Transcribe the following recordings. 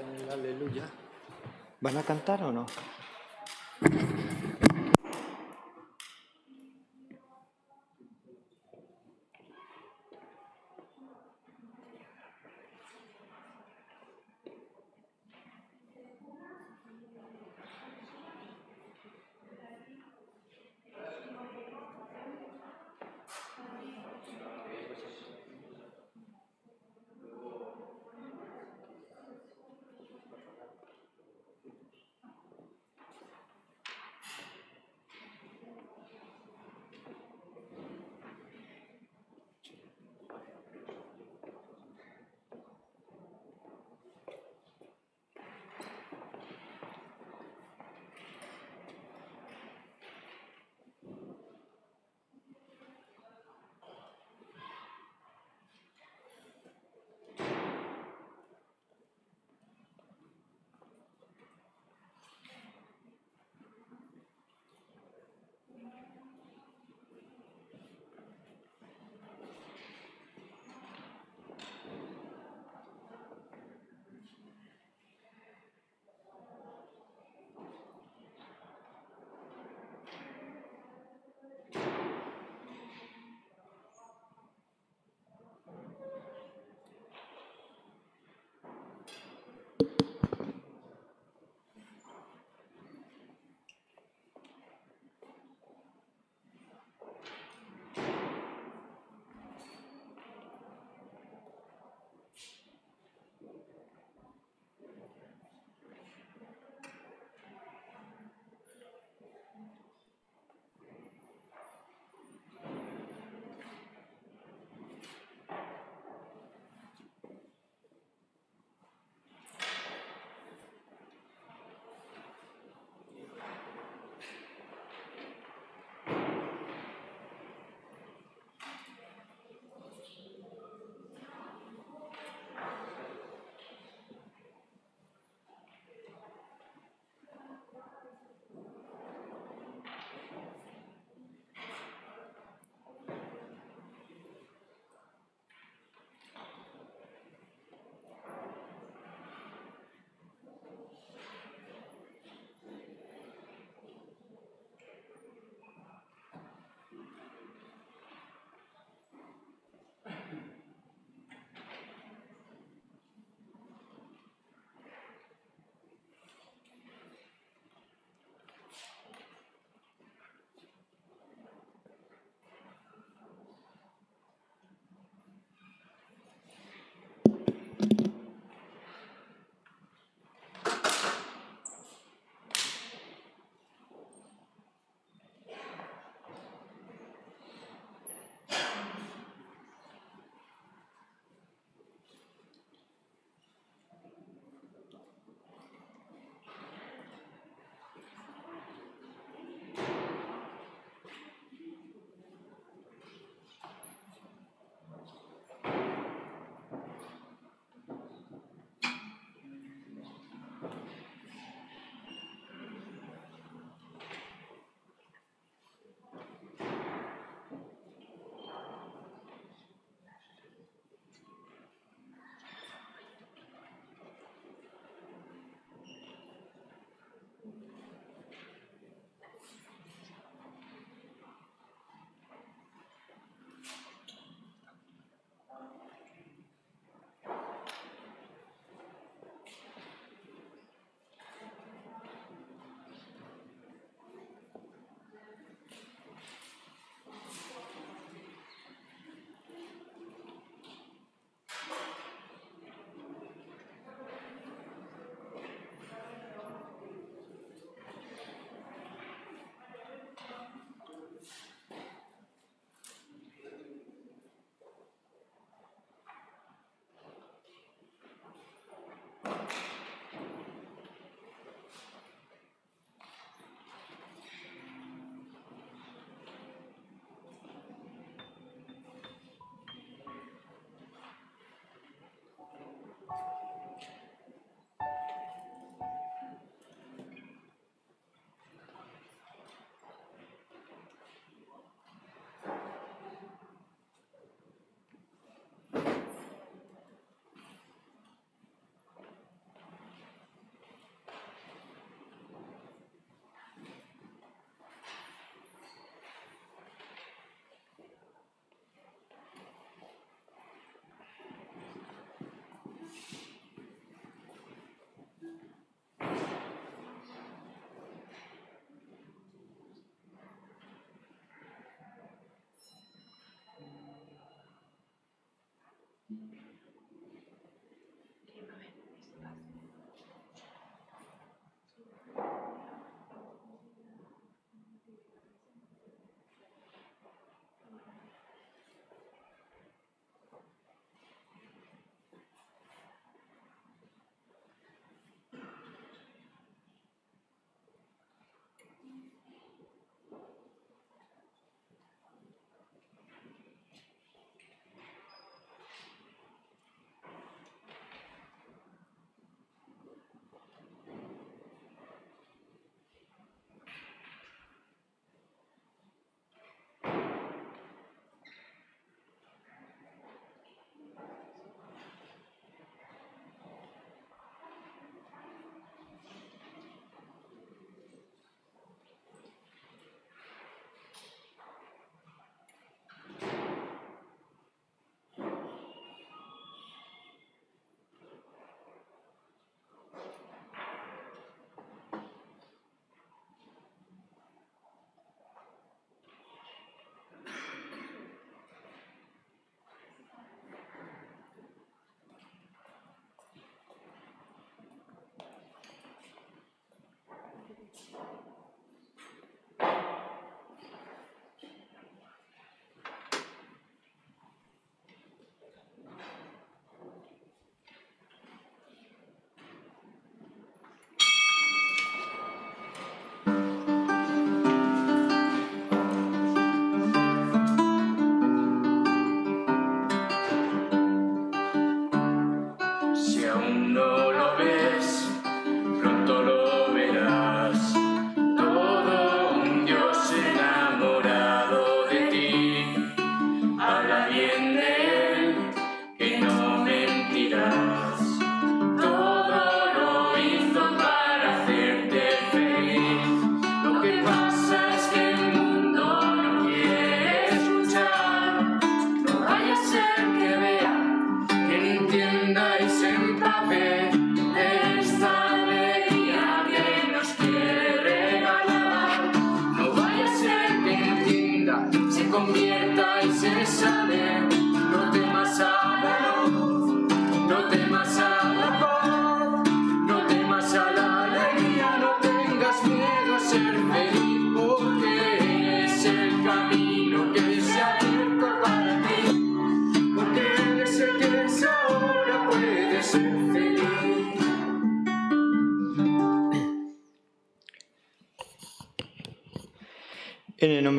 cantan el aleluya. ¿Van a cantar o no?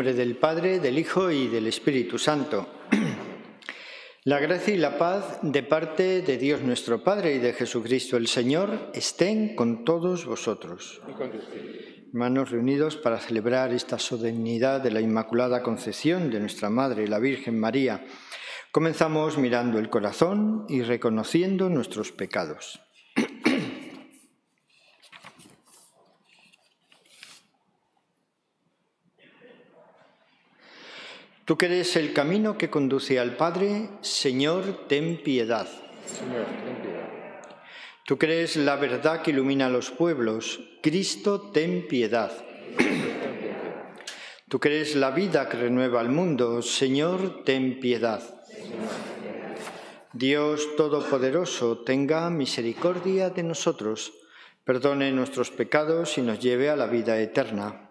Nombre del Padre, del Hijo y del Espíritu Santo. La gracia y la paz de parte de Dios nuestro Padre y de Jesucristo el Señor estén con todos vosotros. Hermanos reunidos para celebrar esta solemnidad de la Inmaculada Concepción de nuestra Madre, la Virgen María, comenzamos mirando el corazón y reconociendo nuestros pecados. Tú que eres el camino que conduce al Padre, Señor, ten piedad. Señor, ten piedad. Tú que eres la verdad que ilumina a los pueblos, Cristo, ten piedad. Tú que eres la vida que renueva al mundo, Señor, ten piedad. Dios Todopoderoso, tenga misericordia de nosotros, perdone nuestros pecados y nos lleve a la vida eterna.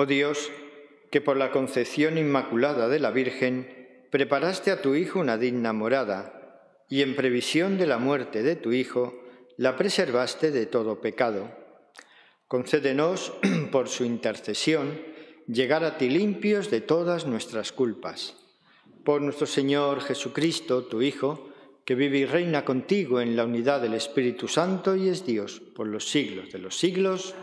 Oh Dios, que por la concepción inmaculada de la Virgen preparaste a tu Hijo una digna morada, y en previsión de la muerte de tu Hijo, la preservaste de todo pecado. Concédenos, por su intercesión, llegar a ti limpios de todas nuestras culpas. Por nuestro Señor Jesucristo, tu Hijo, que vive y reina contigo en la unidad del Espíritu Santo y es Dios por los siglos de los siglos.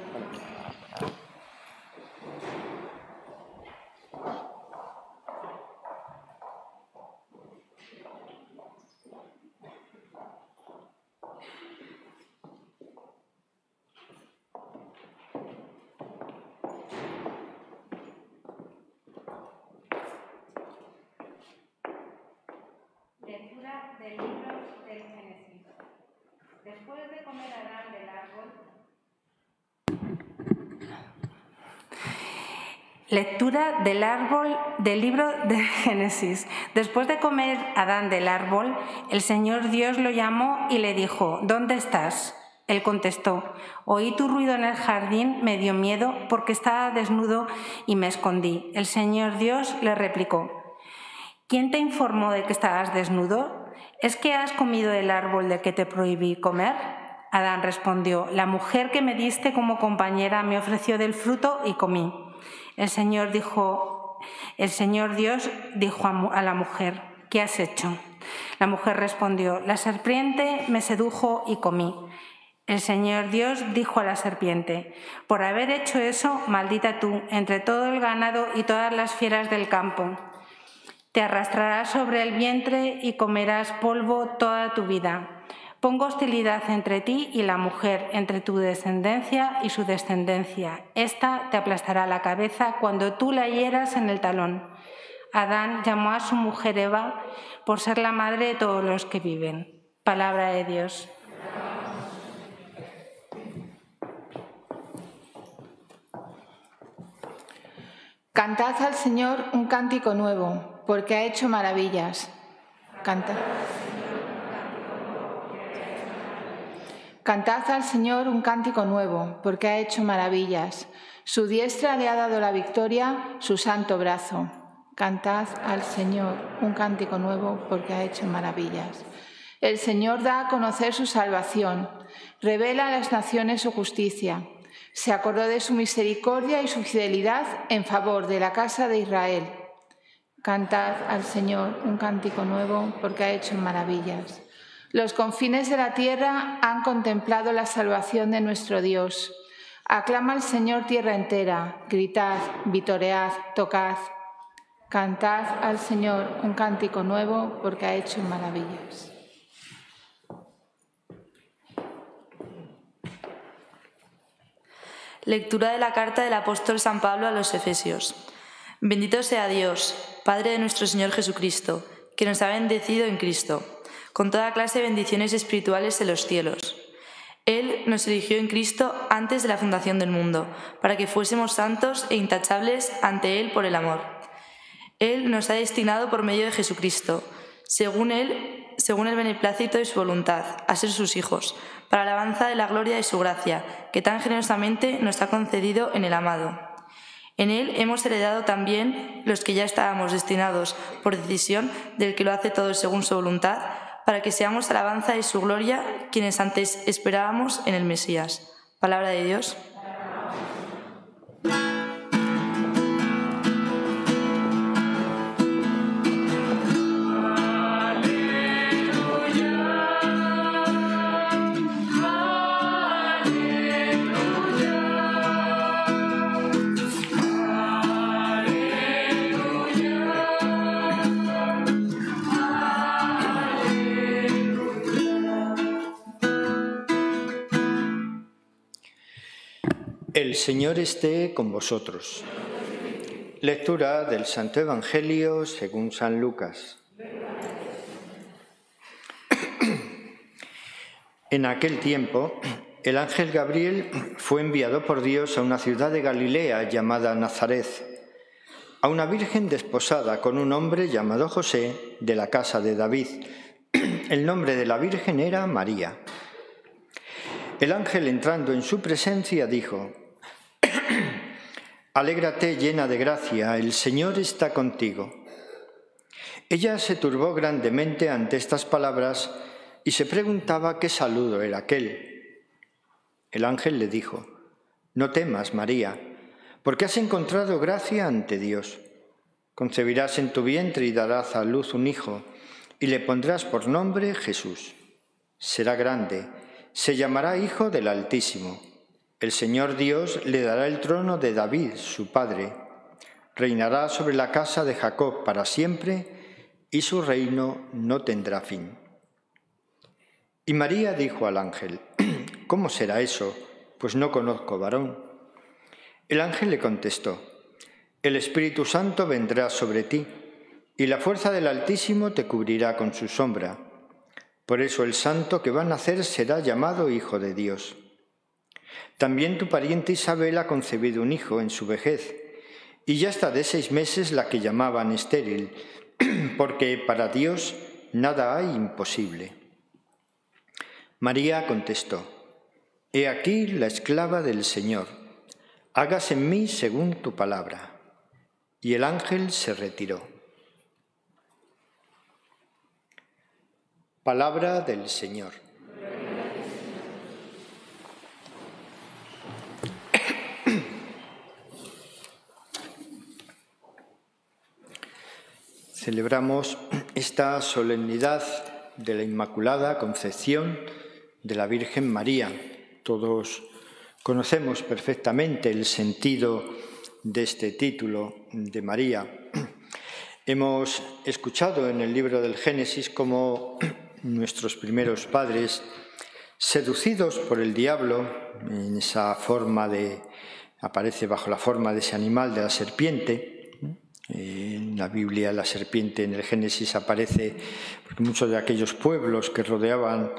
Lectura del árbol del libro de Génesis. Después de comer Adán del árbol, el Señor Dios lo llamó y le dijo, ¿dónde estás? Él contestó, oí tu ruido en el jardín, me dio miedo porque estaba desnudo y me escondí. El Señor Dios le replicó, ¿quién te informó de que estabas desnudo? ¿Es que has comido el árbol de que te prohibí comer? Adán respondió, la mujer que me diste como compañera me ofreció del fruto y comí. El Señor dijo, el Señor Dios dijo a la mujer, ¿qué has hecho? La mujer respondió, la serpiente me sedujo y comí. El Señor Dios dijo a la serpiente, por haber hecho eso, maldita tú entre todo el ganado y todas las fieras del campo. Te arrastrarás sobre el vientre y comerás polvo toda tu vida. Pongo hostilidad entre ti y la mujer, entre tu descendencia y su descendencia. Esta te aplastará la cabeza cuando tú la hieras en el talón. Adán llamó a su mujer Eva por ser la madre de todos los que viven. Palabra de Dios. Cantad al Señor un cántico nuevo, porque ha hecho maravillas. Cantad. Cantad al Señor un cántico nuevo, porque ha hecho maravillas. Su diestra le ha dado la victoria, su santo brazo. Cantad al Señor un cántico nuevo, porque ha hecho maravillas. El Señor da a conocer su salvación, revela a las naciones su justicia. Se acordó de su misericordia y su fidelidad en favor de la casa de Israel. Cantad al Señor un cántico nuevo, porque ha hecho maravillas. Los confines de la tierra han contemplado la salvación de nuestro Dios. Aclama al Señor tierra entera, gritad, vitoread, tocad. Cantad al Señor un cántico nuevo porque ha hecho maravillas. Lectura de la carta del apóstol San Pablo a los Efesios. Bendito sea Dios, Padre de nuestro Señor Jesucristo, que nos ha bendecido en Cristo, con toda clase de bendiciones espirituales en los cielos él nos eligió en Cristo antes de la fundación del mundo, para que fuésemos santos e intachables ante Él por el amor. Él nos ha destinado por medio de Jesucristo, según Él, según el beneplácito de su voluntad, a ser sus hijos, para alabanza de la gloria de su gracia, que tan generosamente nos ha concedido en el amado. En Él hemos heredado también los que ya estábamos destinados por decisión del que lo hace todo según su voluntad, para que seamos alabanza de su gloria quienes antes esperábamos en el Mesías. Palabra de Dios. El Señor esté con vosotros. Lectura del Santo Evangelio según San Lucas. En aquel tiempo, el ángel Gabriel fue enviado por Dios a una ciudad de Galilea llamada Nazaret, a una virgen desposada con un hombre llamado José de la casa de David. El nombre de la virgen era María. El ángel entrando en su presencia dijo, Alégrate llena de gracia, el Señor está contigo. Ella se turbó grandemente ante estas palabras y se preguntaba qué saludo era aquel. El ángel le dijo, No temas, María, porque has encontrado gracia ante Dios. Concebirás en tu vientre y darás a luz un hijo, y le pondrás por nombre Jesús. Será grande, se llamará Hijo del Altísimo el Señor Dios le dará el trono de David, su padre. Reinará sobre la casa de Jacob para siempre y su reino no tendrá fin. Y María dijo al ángel, ¿cómo será eso? Pues no conozco varón. El ángel le contestó, el Espíritu Santo vendrá sobre ti y la fuerza del Altísimo te cubrirá con su sombra. Por eso el santo que va a nacer será llamado Hijo de Dios. También tu pariente Isabel ha concebido un hijo en su vejez, y ya está de seis meses la que llamaban estéril, porque para Dios nada hay imposible. María contestó, He aquí la esclava del Señor, hágase en mí según tu palabra. Y el ángel se retiró. Palabra del Señor. Celebramos esta solemnidad de la Inmaculada Concepción de la Virgen María. Todos conocemos perfectamente el sentido de este título de María. Hemos escuchado en el libro del Génesis cómo nuestros primeros padres, seducidos por el diablo, en esa forma de, aparece bajo la forma de ese animal, de la serpiente, en la Biblia la serpiente en el Génesis aparece porque muchos de aquellos pueblos que rodeaban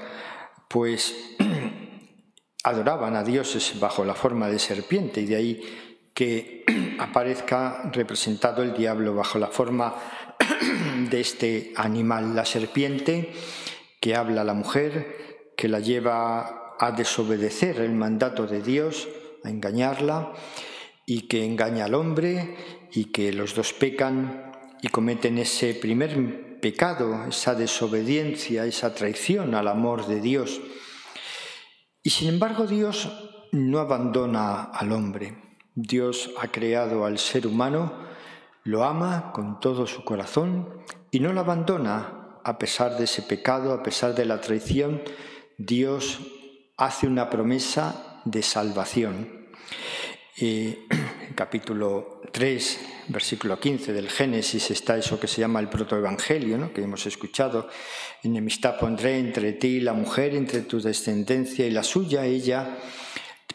pues adoraban a dioses bajo la forma de serpiente y de ahí que aparezca representado el diablo bajo la forma de este animal, la serpiente que habla a la mujer, que la lleva a desobedecer el mandato de Dios, a engañarla y que engaña al hombre y que los dos pecan y cometen ese primer pecado, esa desobediencia, esa traición al amor de Dios. Y sin embargo Dios no abandona al hombre. Dios ha creado al ser humano, lo ama con todo su corazón y no lo abandona a pesar de ese pecado, a pesar de la traición. Dios hace una promesa de salvación en capítulo 3, versículo 15 del Génesis, está eso que se llama el protoevangelio, ¿no? que hemos escuchado. Enemistad pondré entre ti y la mujer, entre tu descendencia y la suya. Ella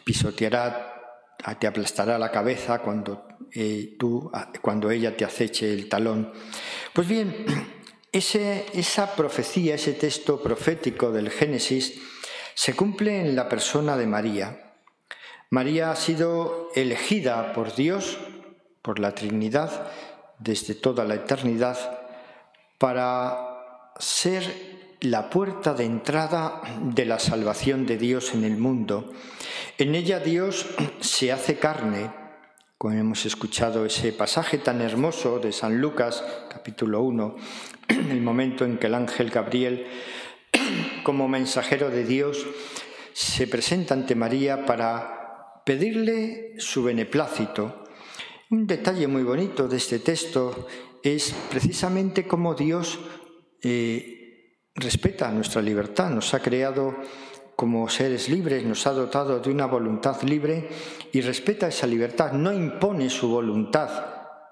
pisoteará, te aplastará la cabeza cuando, eh, tú, cuando ella te aceche el talón. Pues bien, ese, esa profecía, ese texto profético del Génesis, se cumple en la persona de María. María ha sido elegida por Dios, por la Trinidad, desde toda la eternidad, para ser la puerta de entrada de la salvación de Dios en el mundo. En ella Dios se hace carne, como hemos escuchado ese pasaje tan hermoso de San Lucas, capítulo 1, el momento en que el ángel Gabriel, como mensajero de Dios, se presenta ante María para pedirle su beneplácito. Un detalle muy bonito de este texto es precisamente cómo Dios eh, respeta nuestra libertad, nos ha creado como seres libres, nos ha dotado de una voluntad libre y respeta esa libertad, no impone su voluntad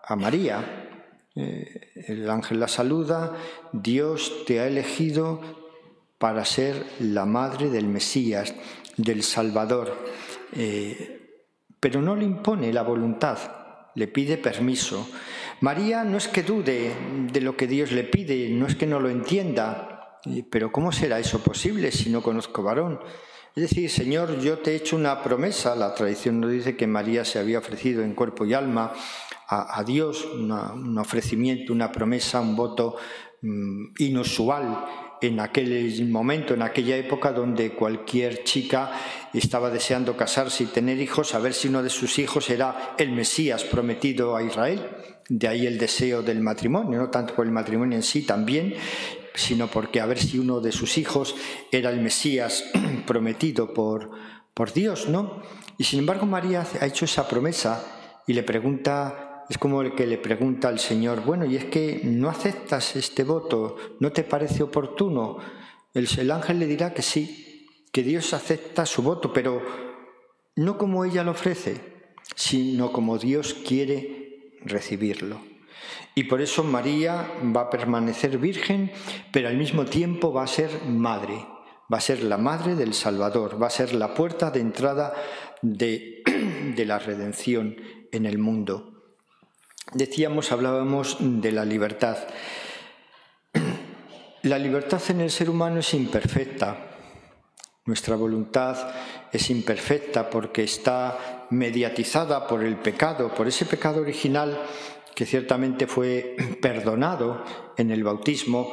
a María. Eh, el ángel la saluda, Dios te ha elegido para ser la madre del Mesías, del Salvador. Eh, pero no le impone la voluntad, le pide permiso. María no es que dude de lo que Dios le pide, no es que no lo entienda, pero ¿cómo será eso posible si no conozco varón? Es decir, Señor, yo te he hecho una promesa, la tradición nos dice que María se había ofrecido en cuerpo y alma a, Dios, un ofrecimiento, una promesa, un voto mm, inusual en aquel momento, en aquella época donde cualquier chica estaba deseando casarse y tener hijos, a ver si uno de sus hijos era el Mesías prometido a Israel. De ahí el deseo del matrimonio, no tanto por el matrimonio en sí también, sino porque a ver si uno de sus hijos era el Mesías prometido por, por Dios, ¿no? Y sin embargo María ha hecho esa promesa y le pregunta es como el que le pregunta al Señor, bueno, y es que no aceptas este voto, ¿no te parece oportuno? El, ángel le dirá que sí, que Dios acepta su voto, pero no como ella lo ofrece, sino como Dios quiere recibirlo. Y por eso María va a permanecer virgen, pero al mismo tiempo va a ser madre, va a ser la madre del Salvador, va a ser la puerta de entrada de, la redención en el mundo. Decíamos, hablábamos de la libertad. La libertad en el ser humano es imperfecta. Nuestra voluntad es imperfecta porque está mediatizada por el pecado, por ese pecado original que ciertamente fue perdonado en el bautismo,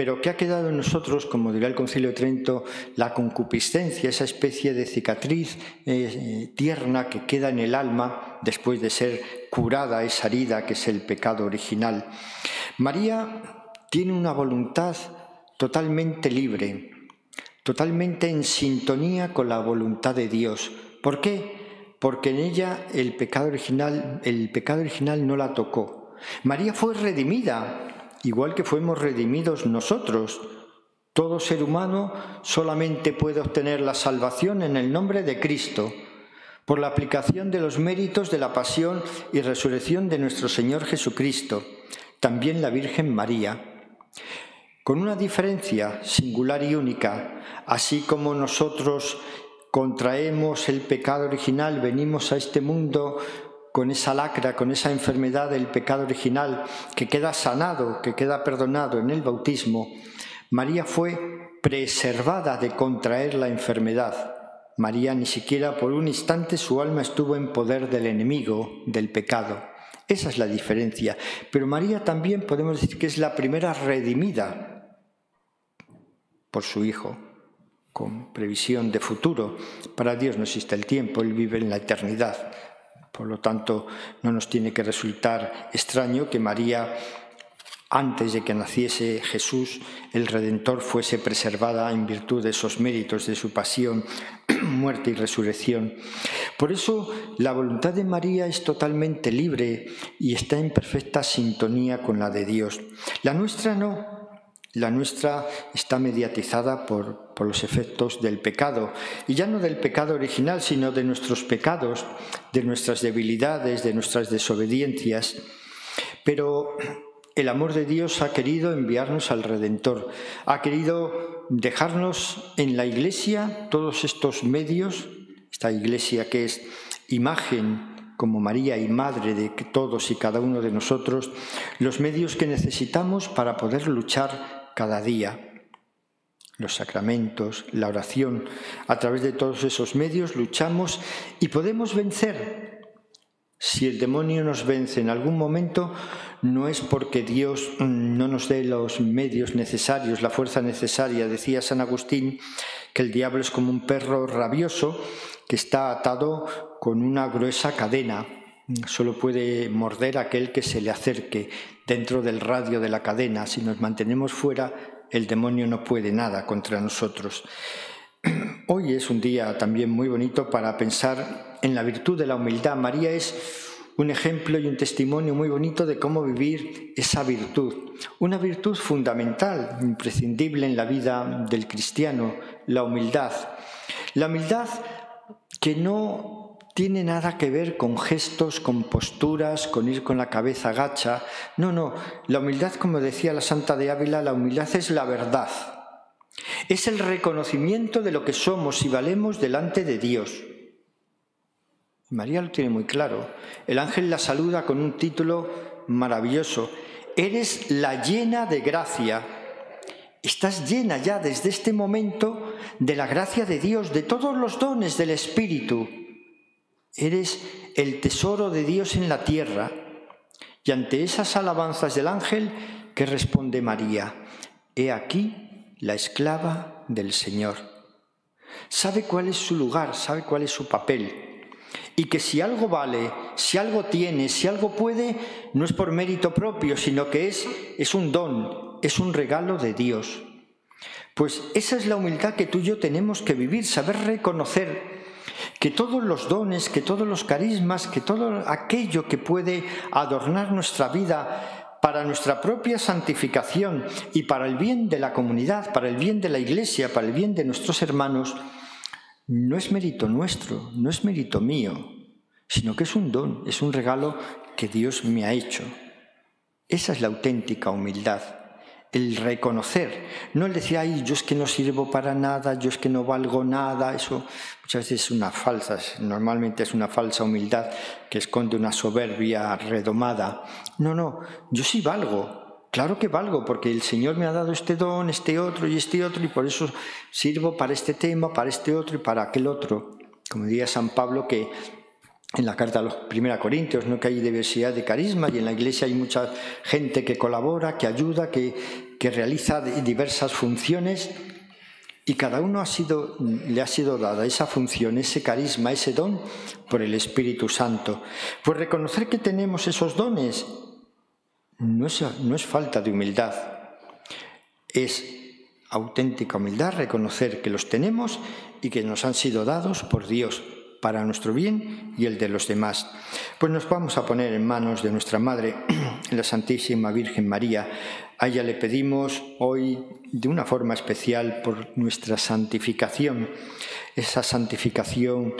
pero que ha quedado en nosotros, como dirá el Concilio de Trento, la concupiscencia, esa especie de cicatriz eh, tierna que queda en el alma después de ser curada esa herida que es el pecado original. María tiene una voluntad totalmente libre, totalmente en sintonía con la voluntad de Dios. ¿Por qué? Porque en ella el pecado original, el pecado original no la tocó. María fue redimida igual que fuimos redimidos nosotros. Todo ser humano solamente puede obtener la salvación en el nombre de Cristo, por la aplicación de los méritos de la pasión y resurrección de nuestro Señor Jesucristo, también la Virgen María. Con una diferencia singular y única, así como nosotros contraemos el pecado original, venimos a este mundo con esa lacra, con esa enfermedad del pecado original, que queda sanado, que queda perdonado en el bautismo, María fue preservada de contraer la enfermedad. María ni siquiera por un instante su alma estuvo en poder del enemigo, del pecado. Esa es la diferencia. Pero María también podemos decir que es la primera redimida por su Hijo, con previsión de futuro. Para Dios no existe el tiempo, Él vive en la eternidad. Por lo tanto, no nos tiene que resultar extraño que María, antes de que naciese Jesús, el Redentor fuese preservada en virtud de esos méritos de su pasión, muerte y resurrección. Por eso la voluntad de María es totalmente libre y está en perfecta sintonía con la de Dios. La nuestra no. La nuestra está mediatizada por, por, los efectos del pecado, y ya no del pecado original, sino de nuestros pecados, de nuestras debilidades, de nuestras desobediencias. Pero el amor de Dios ha querido enviarnos al Redentor, ha querido dejarnos en la Iglesia todos estos medios, esta Iglesia que es imagen como María y Madre de todos y cada uno de nosotros, los medios que necesitamos para poder luchar cada día. Los sacramentos, la oración, a través de todos esos medios luchamos y podemos vencer. Si el demonio nos vence en algún momento, no es porque Dios no nos dé los medios necesarios, la fuerza necesaria. Decía San Agustín que el diablo es como un perro rabioso que está atado con una gruesa cadena. Solo puede morder aquel que se le acerque dentro del radio de la cadena. Si nos mantenemos fuera, el demonio no puede nada contra nosotros. Hoy es un día también muy bonito para pensar en la virtud de la humildad. María es un ejemplo y un testimonio muy bonito de cómo vivir esa virtud. Una virtud fundamental, imprescindible en la vida del cristiano, la humildad. La humildad que no tiene nada que ver con gestos, con posturas, con ir con la cabeza gacha. No, no, la humildad, como decía la Santa de Ávila, la humildad es la verdad. Es el reconocimiento de lo que somos y valemos delante de Dios. María lo tiene muy claro. El ángel la saluda con un título maravilloso. Eres la llena de gracia. Estás llena ya desde este momento de la gracia de Dios, de todos los dones del Espíritu. Eres el tesoro de Dios en la tierra. Y ante esas alabanzas del ángel, ¿qué responde María? He aquí la esclava del Señor. Sabe cuál es su lugar, sabe cuál es su papel. Y que si algo vale, si algo tiene, si algo puede, no es por mérito propio, sino que es, es un don, es un regalo de Dios. Pues esa es la humildad que tú y yo tenemos que vivir, saber reconocer que todos los dones, que todos los carismas, que todo aquello que puede adornar nuestra vida para nuestra propia santificación y para el bien de la comunidad, para el bien de la iglesia, para el bien de nuestros hermanos, no es mérito nuestro, no es mérito mío, sino que es un don, es un regalo que Dios me ha hecho. Esa es la auténtica humildad el reconocer, no el decir, ay, yo es que no sirvo para nada, yo es que no valgo nada, eso muchas veces es una falsa, normalmente es una falsa humildad que esconde una soberbia redomada. No, no, yo sí valgo, claro que valgo, porque el Señor me ha dado este don, este otro y este otro, y por eso sirvo para este tema, para este otro y para aquel otro. Como diría San Pablo, que en la carta a los primeros Corintios, ¿no? que hay diversidad de carisma y en la iglesia hay mucha gente que colabora, que ayuda, que, que realiza diversas funciones y cada uno ha sido, le ha sido dada esa función, ese carisma, ese don por el Espíritu Santo. Pues reconocer que tenemos esos dones no es, no es falta de humildad, es auténtica humildad reconocer que los tenemos y que nos han sido dados por Dios para nuestro bien y el de los demás. Pues nos vamos a poner en manos de nuestra Madre, la Santísima Virgen María. A ella le pedimos hoy de una forma especial por nuestra santificación, esa santificación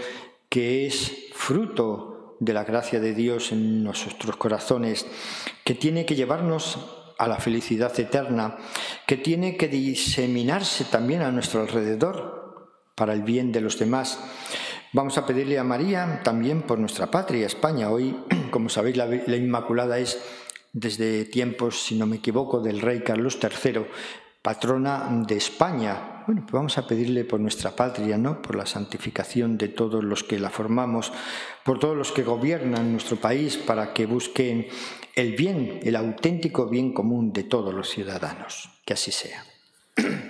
que es fruto de la gracia de Dios en nuestros corazones, que tiene que llevarnos a la felicidad eterna, que tiene que diseminarse también a nuestro alrededor para el bien de los demás. Vamos a pedirle a María también por nuestra patria, España. Hoy, como sabéis, la, Inmaculada es desde tiempos, si no me equivoco, del rey Carlos III, patrona de España. Bueno, pues vamos a pedirle por nuestra patria, ¿no? Por la santificación de todos los que la formamos, por todos los que gobiernan nuestro país, para que busquen el bien, el auténtico bien común de todos los ciudadanos. Que así sea.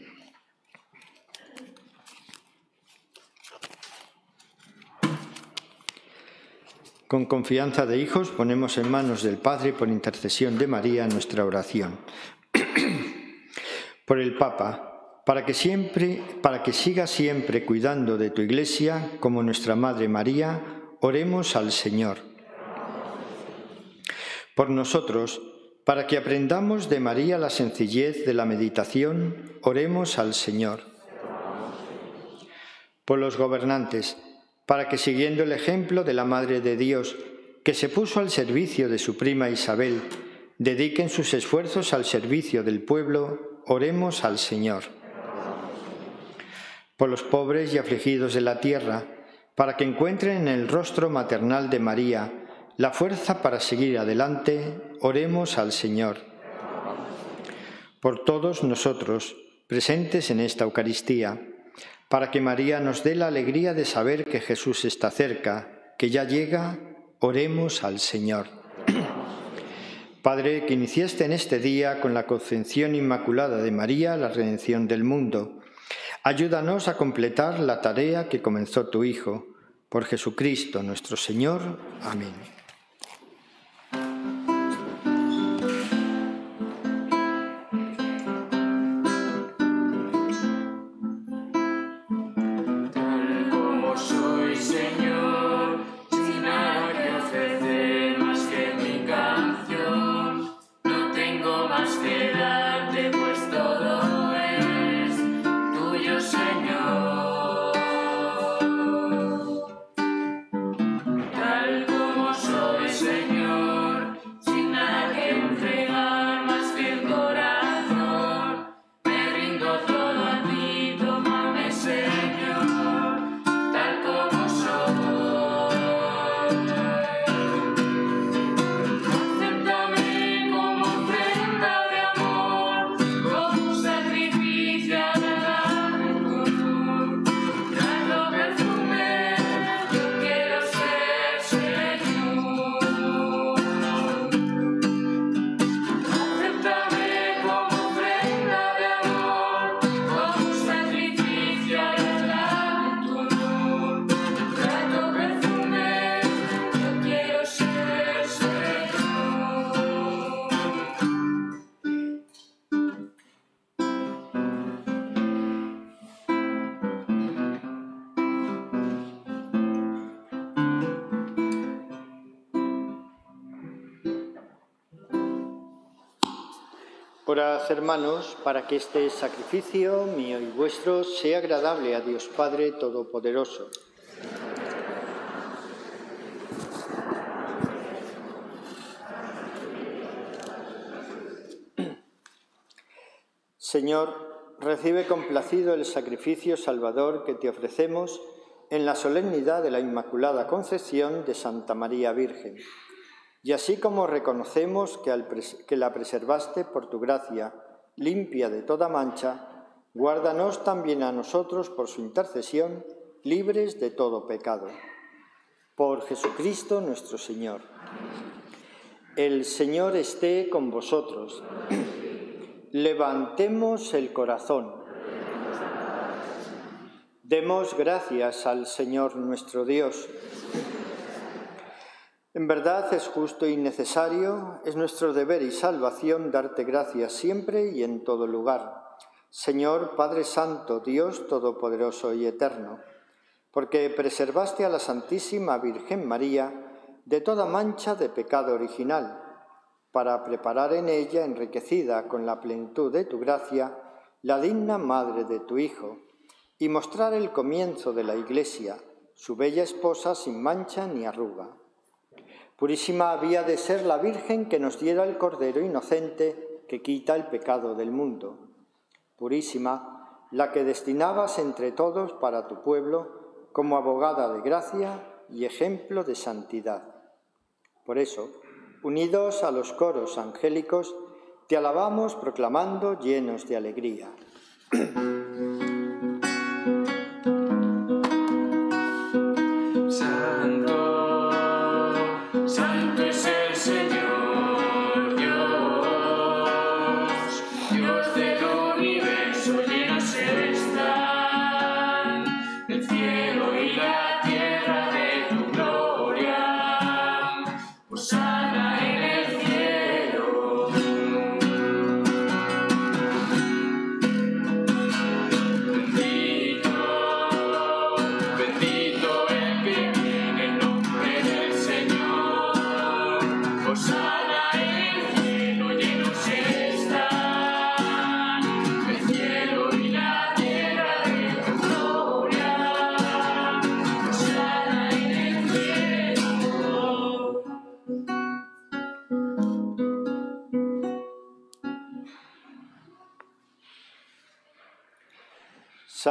Con confianza de hijos ponemos en manos del Padre por intercesión de María nuestra oración. por el Papa, para que siempre, para que siga siempre cuidando de tu iglesia como nuestra Madre María, oremos al Señor. Por nosotros, para que aprendamos de María la sencillez de la meditación, oremos al Señor. Por los gobernantes, para que siguiendo el ejemplo de la Madre de Dios, que se puso al servicio de su prima Isabel, dediquen sus esfuerzos al servicio del pueblo, oremos al Señor. Por los pobres y afligidos de la tierra, para que encuentren en el rostro maternal de María la fuerza para seguir adelante, oremos al Señor. Por todos nosotros, presentes en esta Eucaristía, para que María nos dé la alegría de saber que Jesús está cerca, que ya llega, oremos al Señor. Padre, que iniciaste en este día con la concepción inmaculada de María la redención del mundo, ayúdanos a completar la tarea que comenzó tu Hijo. Por Jesucristo nuestro Señor. Amén. Para que este sacrificio mío y vuestro sea agradable a Dios Padre Todopoderoso. Señor, recibe complacido el sacrificio salvador que te ofrecemos en la solemnidad de la Inmaculada Concepción de Santa María Virgen y así como reconocemos que, la preservaste por tu gracia, limpia de toda mancha, guárdanos también a nosotros por su intercesión, libres de todo pecado. Por Jesucristo nuestro Señor. El Señor esté con vosotros. Levantemos el corazón. Demos gracias al Señor nuestro Dios. En verdad es justo y necesario, es nuestro deber y salvación darte gracias siempre y en todo lugar. Señor Padre Santo, Dios Todopoderoso y Eterno, porque preservaste a la Santísima Virgen María de toda mancha de pecado original para preparar en ella, enriquecida con la plenitud de tu gracia, la digna madre de tu Hijo, y mostrar el comienzo de la Iglesia, su bella esposa sin mancha ni arruga. Purísima había de ser la Virgen que nos diera el Cordero inocente que quita el pecado del mundo. Purísima, la que destinabas entre todos para tu pueblo como abogada de gracia y ejemplo de santidad. Por eso, unidos a los coros angélicos, te alabamos proclamando llenos de alegría.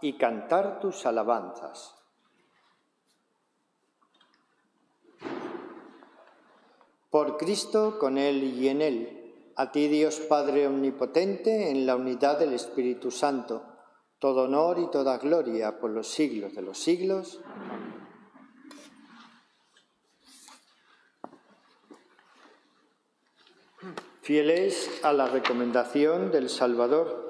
y cantar tus alabanzas. Por Cristo, con Él y en Él, a ti Dios Padre Omnipotente, en la unidad del Espíritu Santo, todo honor y toda gloria por los siglos de los siglos. Fieles a la recomendación del Salvador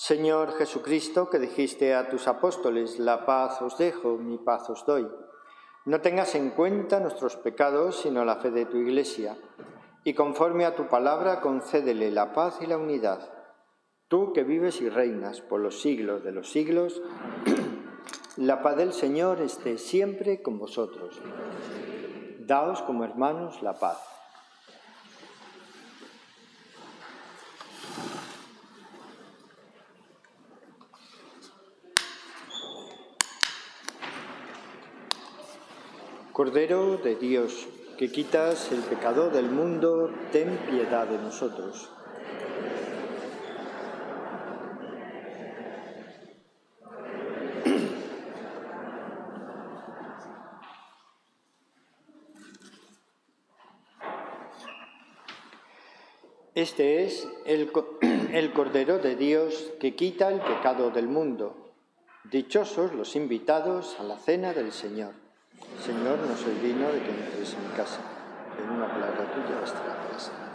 Señor Jesucristo, que dijiste a tus apóstoles, la paz os dejo, mi paz os doy. No tengas en cuenta nuestros pecados, sino la fe de tu Iglesia, y conforme a tu palabra concédele la paz y la unidad. Tú que vives y reinas por los siglos de los siglos, la paz del Señor esté siempre con vosotros. Daos como hermanos la paz. Cordero de Dios, que quitas el pecado del mundo, ten piedad de nosotros. Este es el, Cordero de Dios que quita el pecado del mundo. Dichosos los invitados a la cena del Señor. Señor, no soy digno de que entres en mi casa. En una palabra tuya la casa.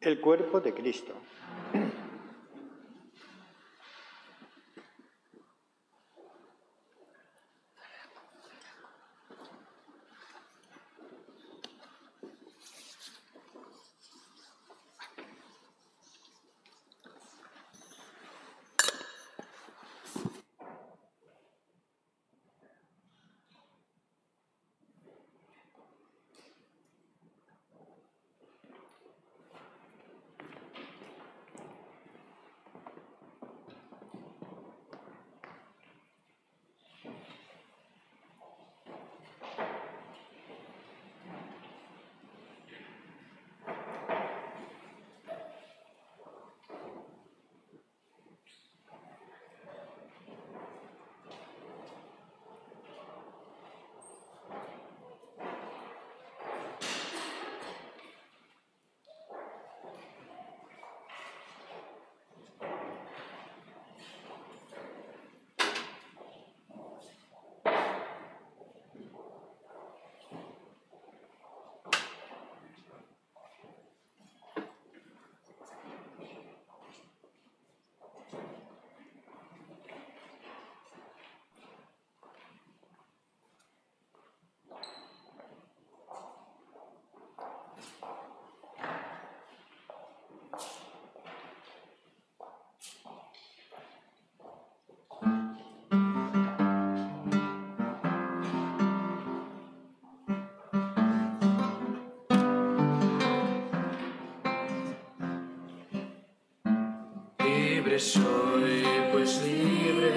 El cuerpo de Cristo. שוי פוישליר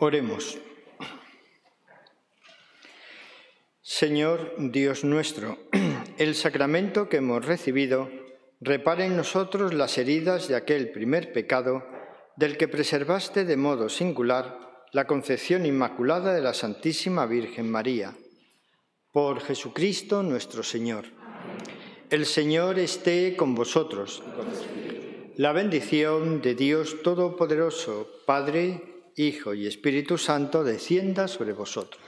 Oremos. Señor Dios nuestro, el sacramento que hemos recibido repara en nosotros las heridas de aquel primer pecado del que preservaste de modo singular la concepción inmaculada de la Santísima Virgen María. Por Jesucristo nuestro Señor. El Señor esté con vosotros. La bendición de Dios Todopoderoso, Padre, Hijo y Espíritu Santo, descienda sobre vosotros.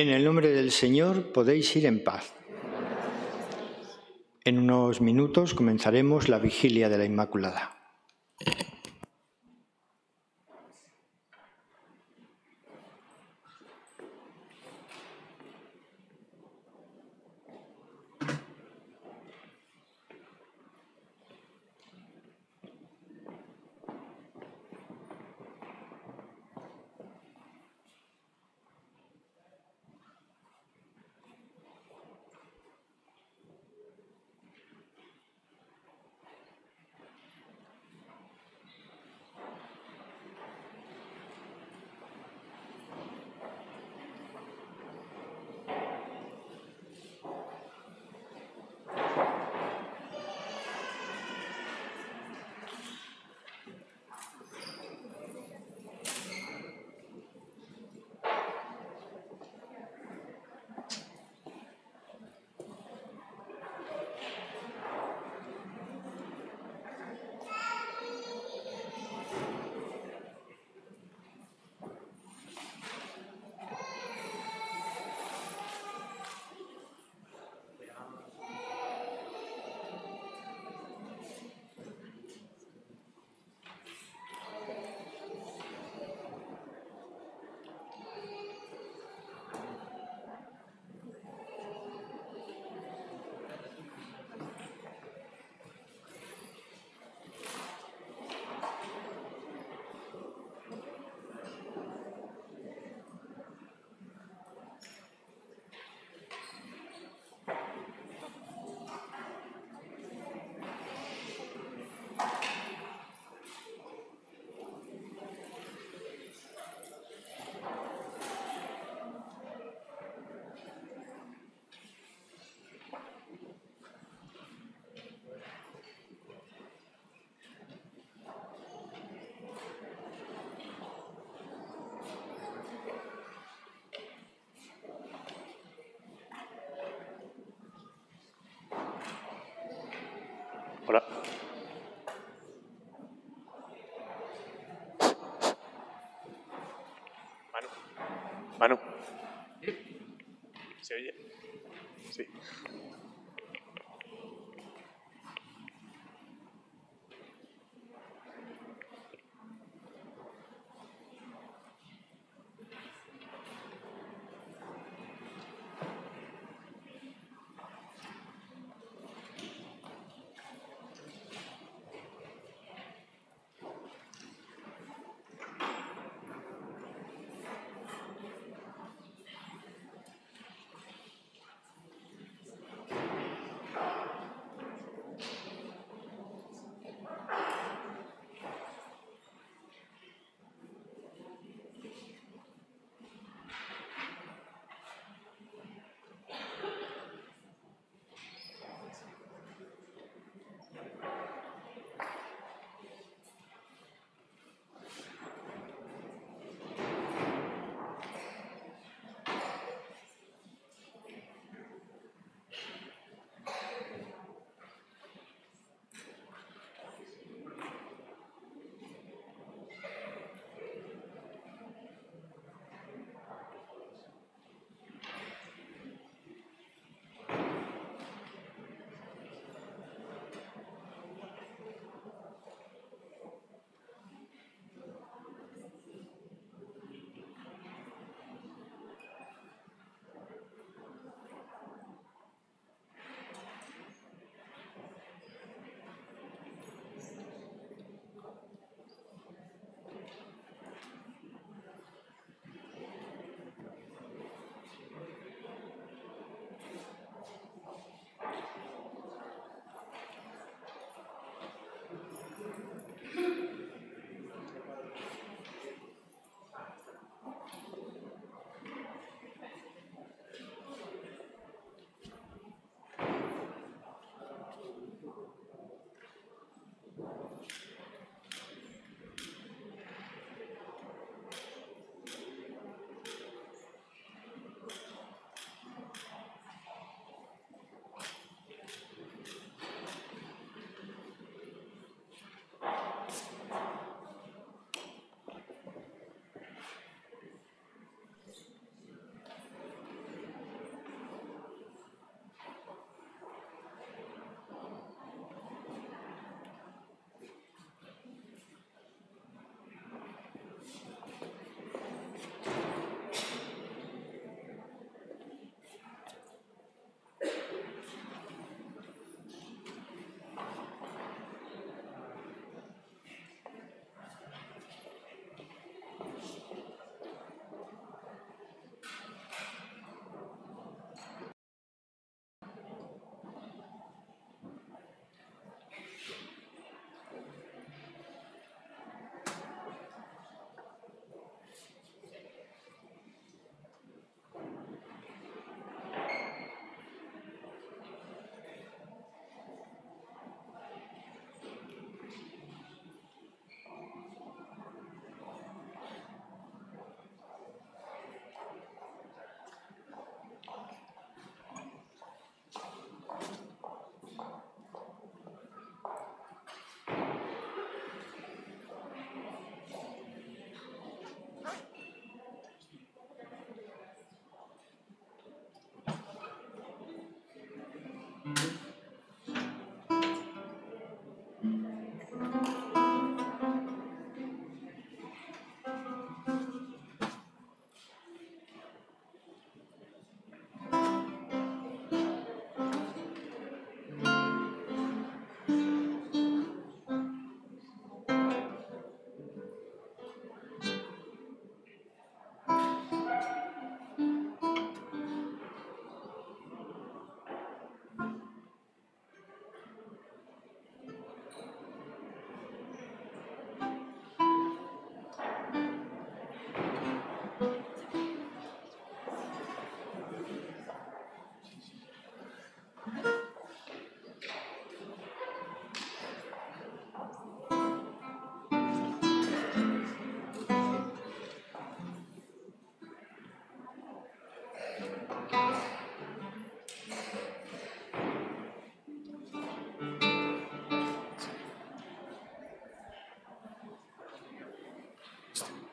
En el nombre del Señor podéis ir en paz. En unos minutos comenzaremos la vigilia de la Inmaculada. Oye? next.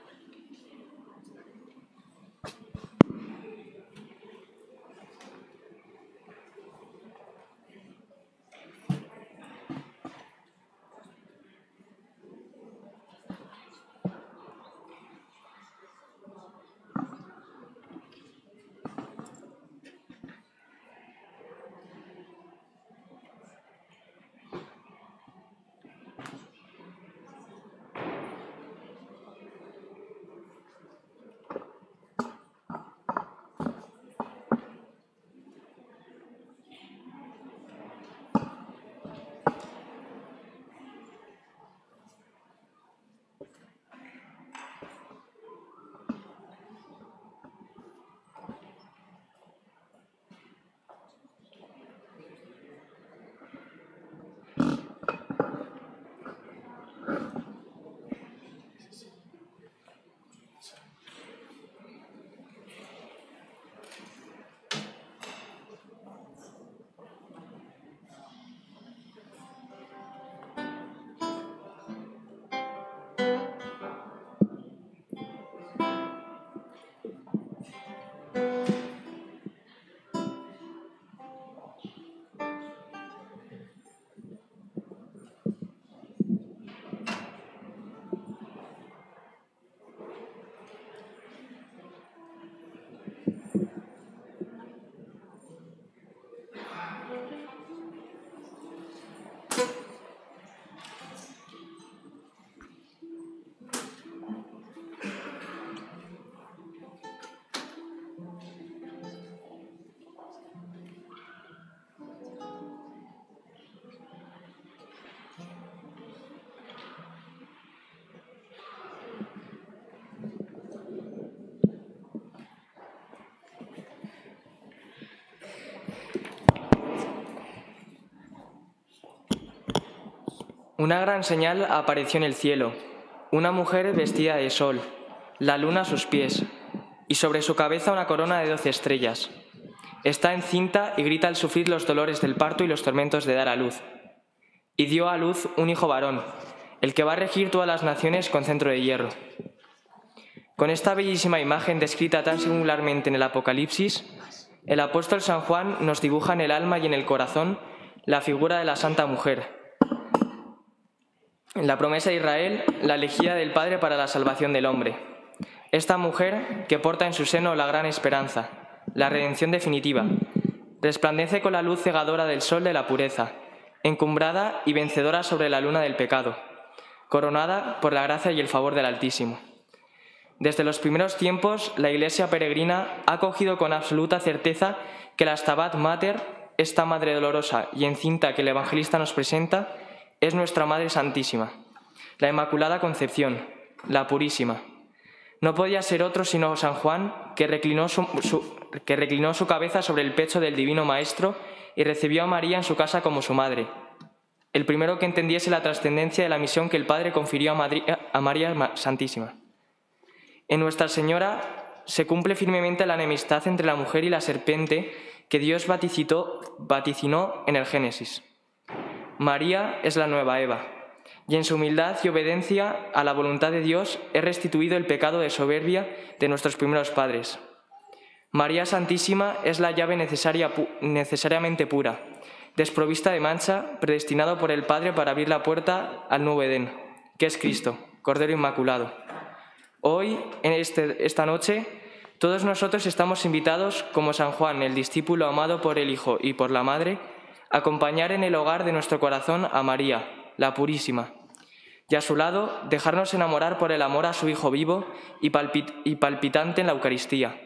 Una gran señal apareció en el cielo, una mujer vestida de sol, la luna a sus pies, y sobre su cabeza una corona de doce estrellas. Está encinta y grita al sufrir los dolores del parto y los tormentos de dar a luz. Y dio a luz un hijo varón, el que va a regir todas las naciones con centro de hierro. Con esta bellísima imagen descrita tan singularmente en el Apocalipsis, el apóstol San Juan nos dibuja en el alma y en el corazón la figura de la Santa Mujer, la promesa de Israel, la elegida del Padre para la salvación del hombre. Esta mujer, que porta en su seno la gran esperanza, la redención definitiva, resplandece con la luz cegadora del sol de la pureza, encumbrada y vencedora sobre la luna del pecado, coronada por la gracia y el favor del Altísimo. Desde los primeros tiempos, la Iglesia peregrina ha cogido con absoluta certeza que la Stabat Mater, esta Madre dolorosa y encinta que el Evangelista nos presenta, es nuestra Madre Santísima, la Inmaculada Concepción, la Purísima. No podía ser otro sino San Juan, que reclinó su, que reclinó su cabeza sobre el pecho del Divino Maestro y recibió a María en su casa como su madre, el primero que entendiese la trascendencia de la misión que el Padre confirió a, María Santísima. En Nuestra Señora se cumple firmemente la enemistad entre la mujer y la serpiente que Dios vaticinó en el Génesis. María es la nueva Eva, y en su humildad y obediencia a la voluntad de Dios es restituido el pecado de soberbia de nuestros primeros padres. María Santísima es la llave necesaria, necesariamente pura, desprovista de mancha, predestinado por el Padre para abrir la puerta al nuevo Edén, que es Cristo, Cordero Inmaculado. Hoy, en este, esta noche, todos nosotros estamos invitados, como San Juan, el discípulo amado por el Hijo y por la Madre, acompañar en el hogar de nuestro corazón a María, la Purísima, y a su lado dejarnos enamorar por el amor a su Hijo vivo y, palpitante en la Eucaristía.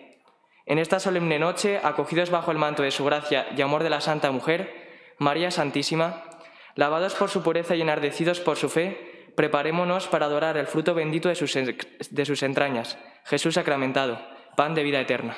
En esta solemne noche, acogidos bajo el manto de su gracia y amor de la Santa Mujer, María Santísima, lavados por su pureza y enardecidos por su fe, preparémonos para adorar el fruto bendito de sus, de sus entrañas, Jesús sacramentado, pan de vida eterna.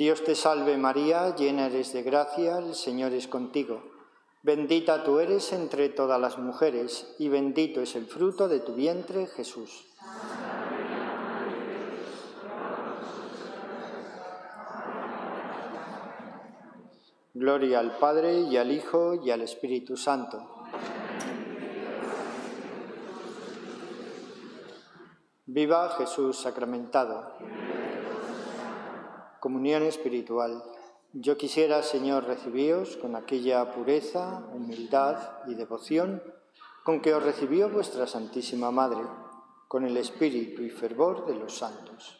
Dios te salve María, llena eres de gracia, el Señor es contigo. Bendita tú eres entre todas las mujeres, y bendito es el fruto de tu vientre, Jesús. Gloria al Padre y al Hijo y al Espíritu Santo. Viva Jesús sacramentado. Comunión espiritual. Yo quisiera, Señor, recibiros con aquella pureza, humildad y devoción con que os recibió vuestra Santísima Madre, con el espíritu y fervor de los santos.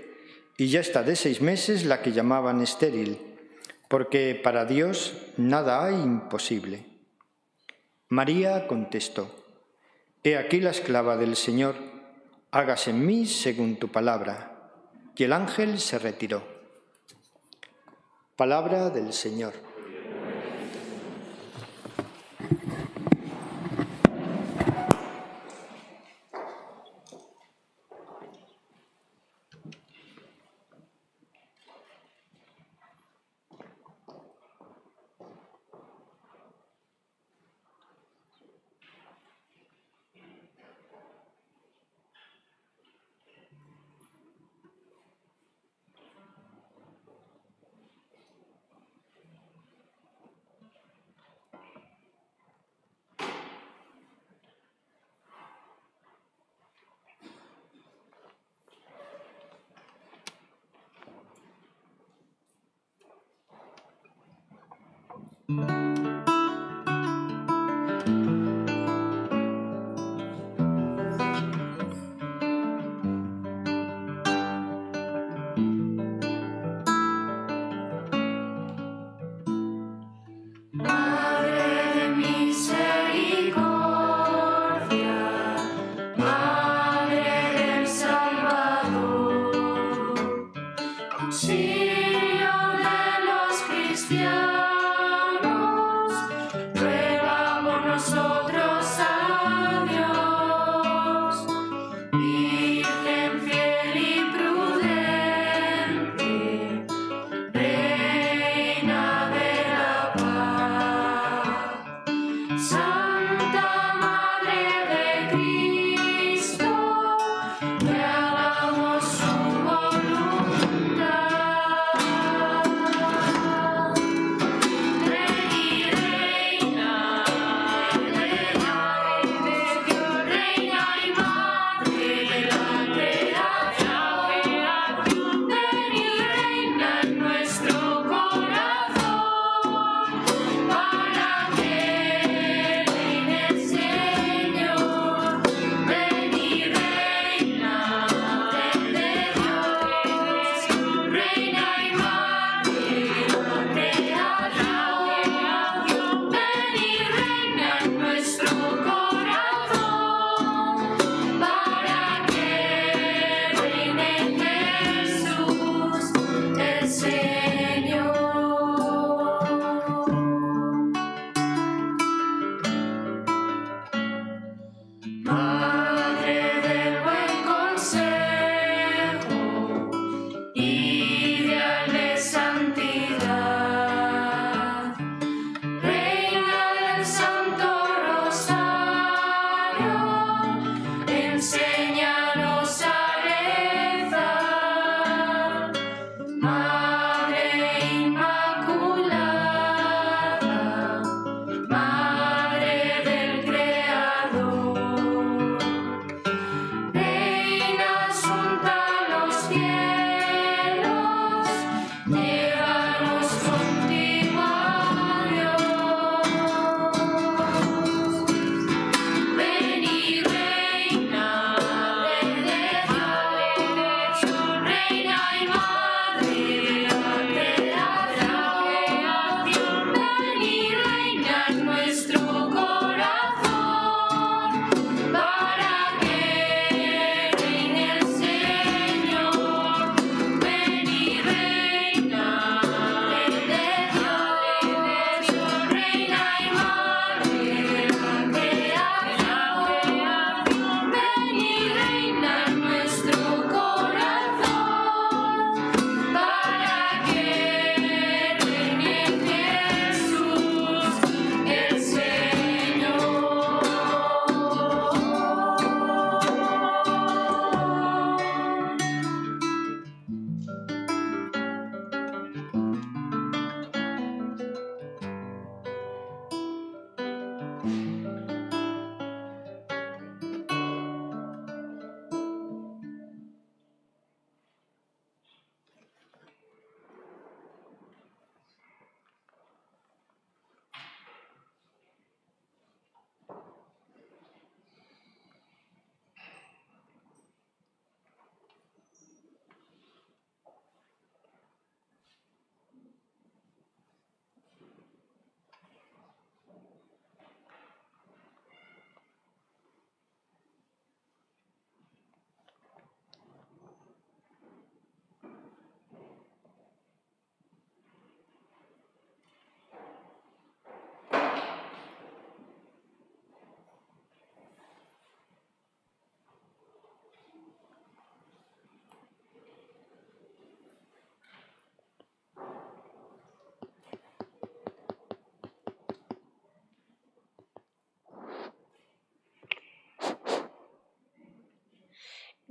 y ya está de seis meses la que llamaban estéril, porque para Dios nada hay imposible. María contestó, He aquí la esclava del Señor, hágase en mí según tu palabra. Y el ángel se retiró. Palabra del Señor.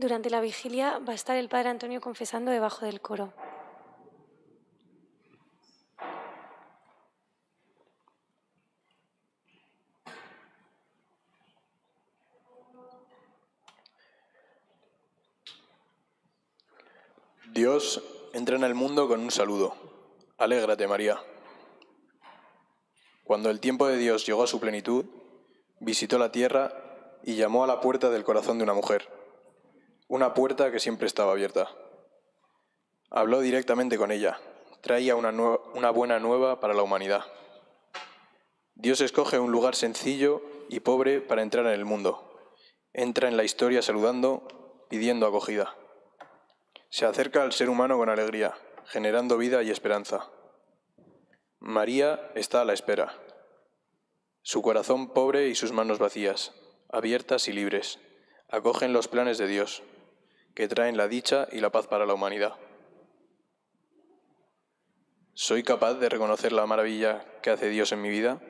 Durante la vigilia va a estar el Padre Antonio confesando debajo del coro. Dios entra en el mundo con un saludo. Alégrate, María. Cuando el tiempo de Dios llegó a su plenitud, visitó la tierra y llamó a la puerta del corazón de una mujer, una puerta que siempre estaba abierta. Habló directamente con ella, traía una, buena nueva para la humanidad. Dios escoge un lugar sencillo y pobre para entrar en el mundo. Entra en la historia saludando, pidiendo acogida. Se acerca al ser humano con alegría, generando vida y esperanza. María está a la espera. Su corazón pobre y sus manos vacías, abiertas y libres, acogen los planes de Dios, que traen la dicha y la paz para la humanidad. ¿Soy capaz de reconocer la maravilla que hace Dios en mi vida?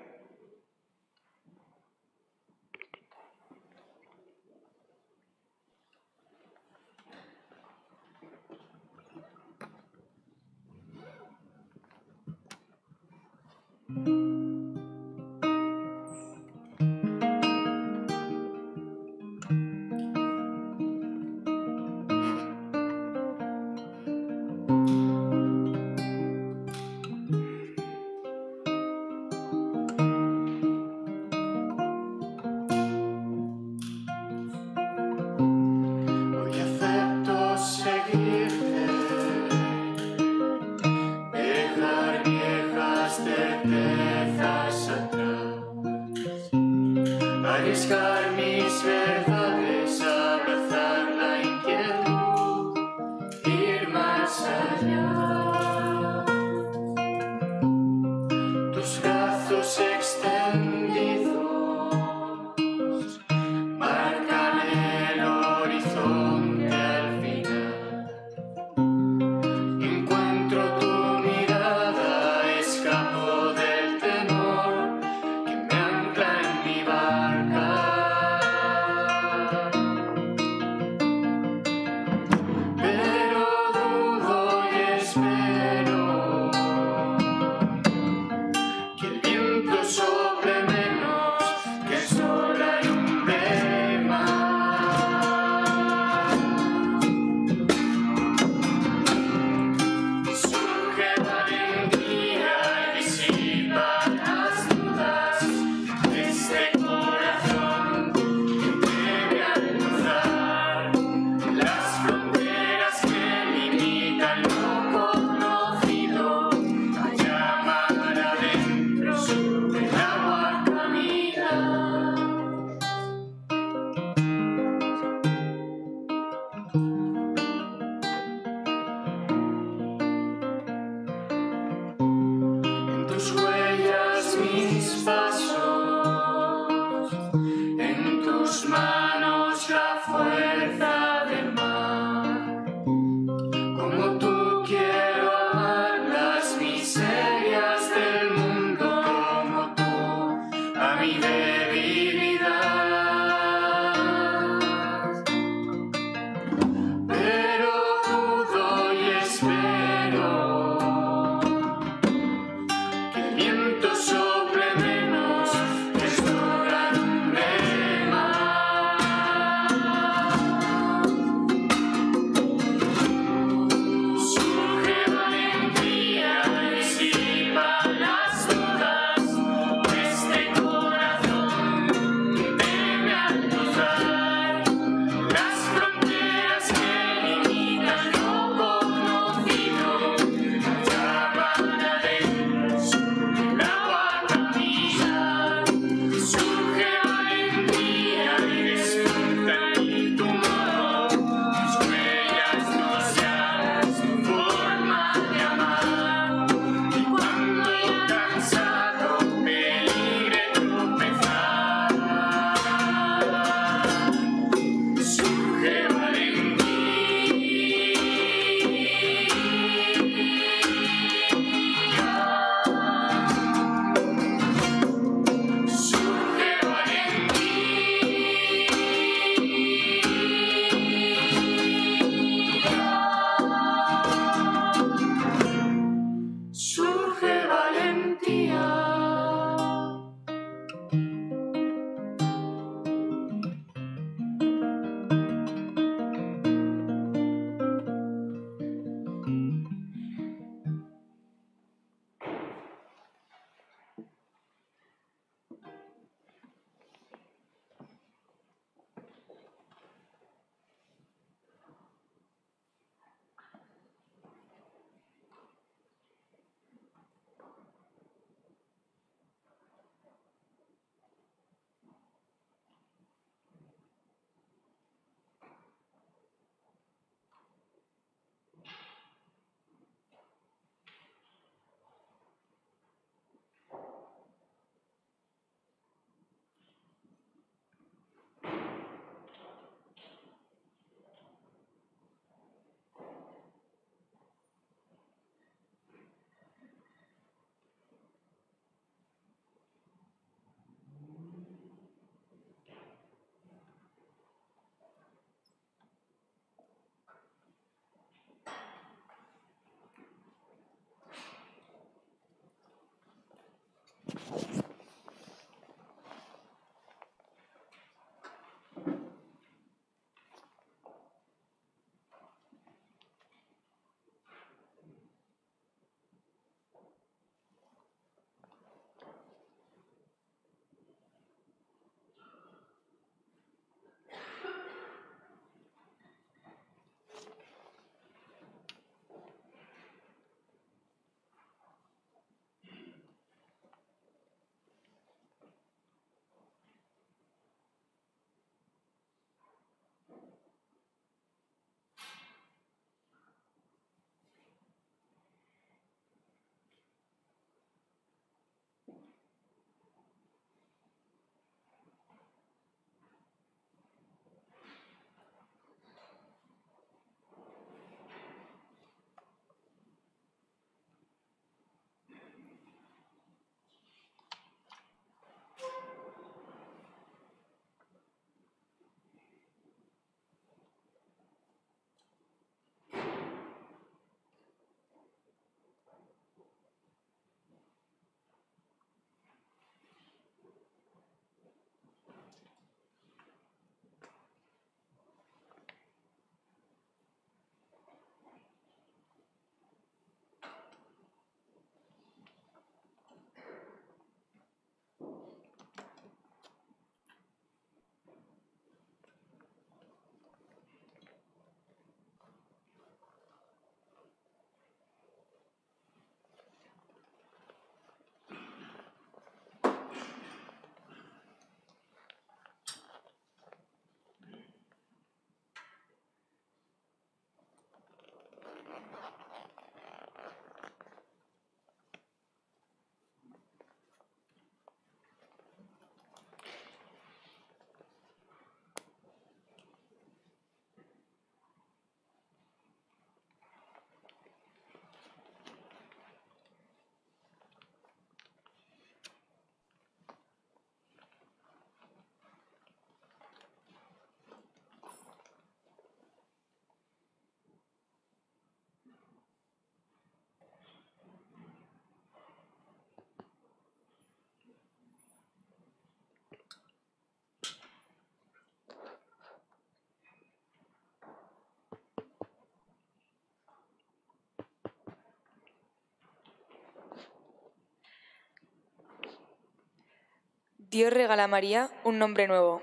Dios regala a María un nombre nuevo,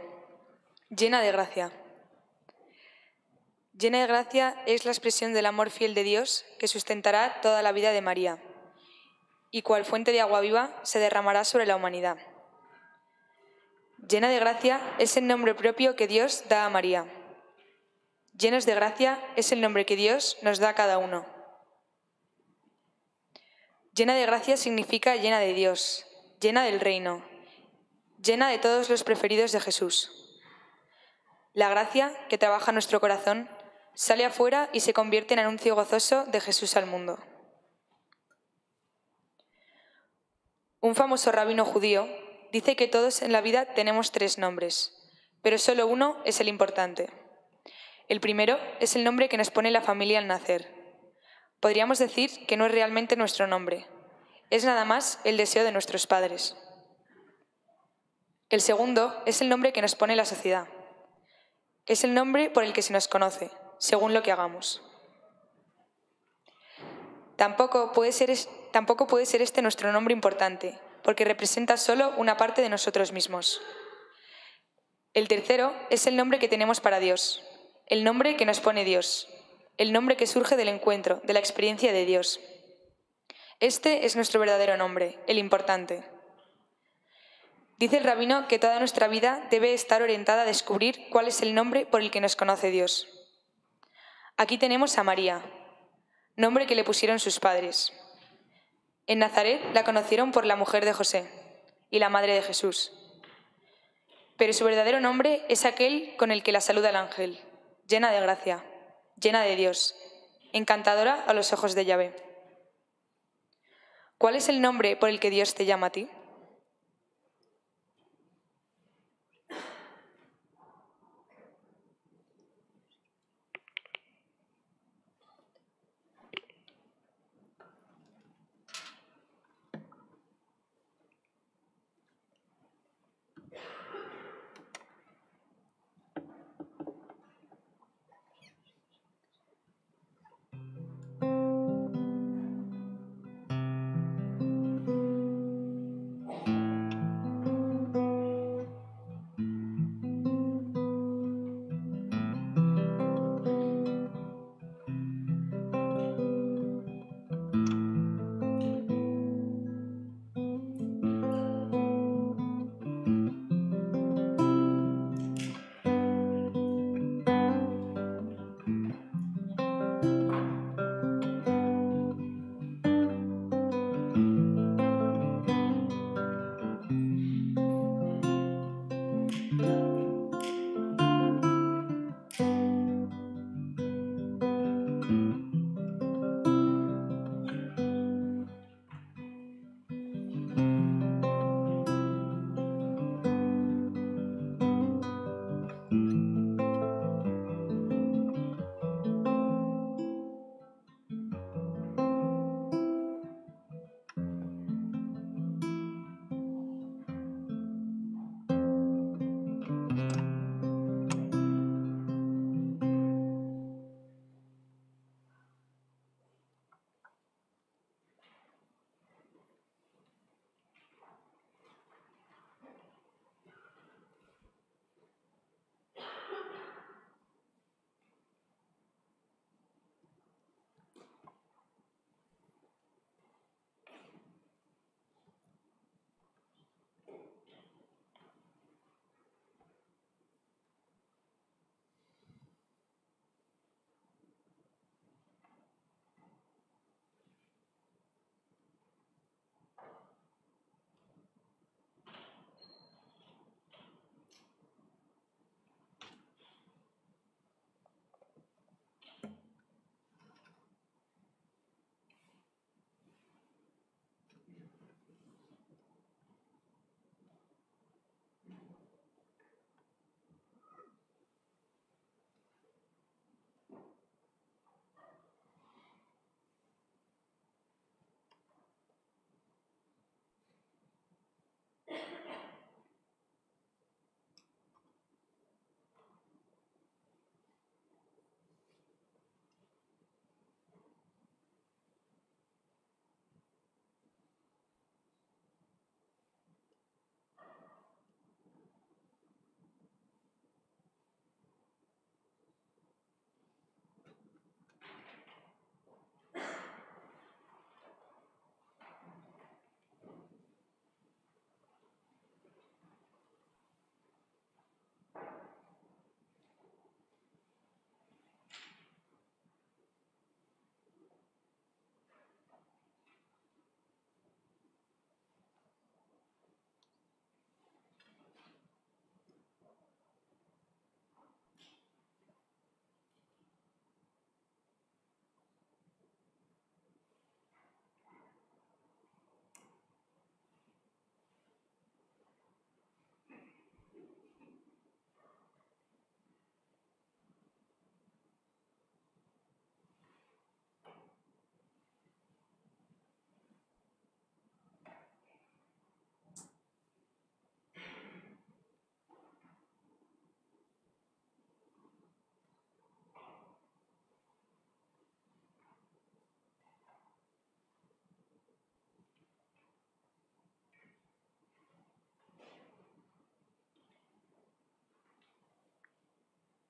llena de gracia. Llena de gracia es la expresión del amor fiel de Dios que sustentará toda la vida de María y cual fuente de agua viva se derramará sobre la humanidad. Llena de gracia es el nombre propio que Dios da a María. Llenos de gracia es el nombre que Dios nos da a cada uno. Llena de gracia significa llena de Dios, llena del reino, llena de todos los preferidos de Jesús. La gracia que trabaja nuestro corazón sale afuera y se convierte en anuncio gozoso de Jesús al mundo. Un famoso rabino judío dice que todos en la vida tenemos tres nombres, pero solo uno es el importante. El primero es el nombre que nos pone la familia al nacer. Podríamos decir que no es realmente nuestro nombre, es nada más el deseo de nuestros padres. El segundo es el nombre que nos pone la sociedad. Es el nombre por el que se nos conoce, según lo que hagamos. Tampoco puede ser, tampoco puede ser este nuestro nombre importante, porque representa solo una parte de nosotros mismos. El tercero es el nombre que tenemos para Dios, el nombre que nos pone Dios, el nombre que surge del encuentro, de la experiencia de Dios. Este es nuestro verdadero nombre, el importante. Dice el rabino que toda nuestra vida debe estar orientada a descubrir cuál es el nombre por el que nos conoce Dios. Aquí tenemos a María, nombre que le pusieron sus padres. En Nazaret la conocieron por la mujer de José y la madre de Jesús. Pero su verdadero nombre es aquel con el que la saluda el ángel, llena de gracia, llena de Dios, encantadora a los ojos de Yahvé. ¿Cuál es el nombre por el que Dios te llama a ti?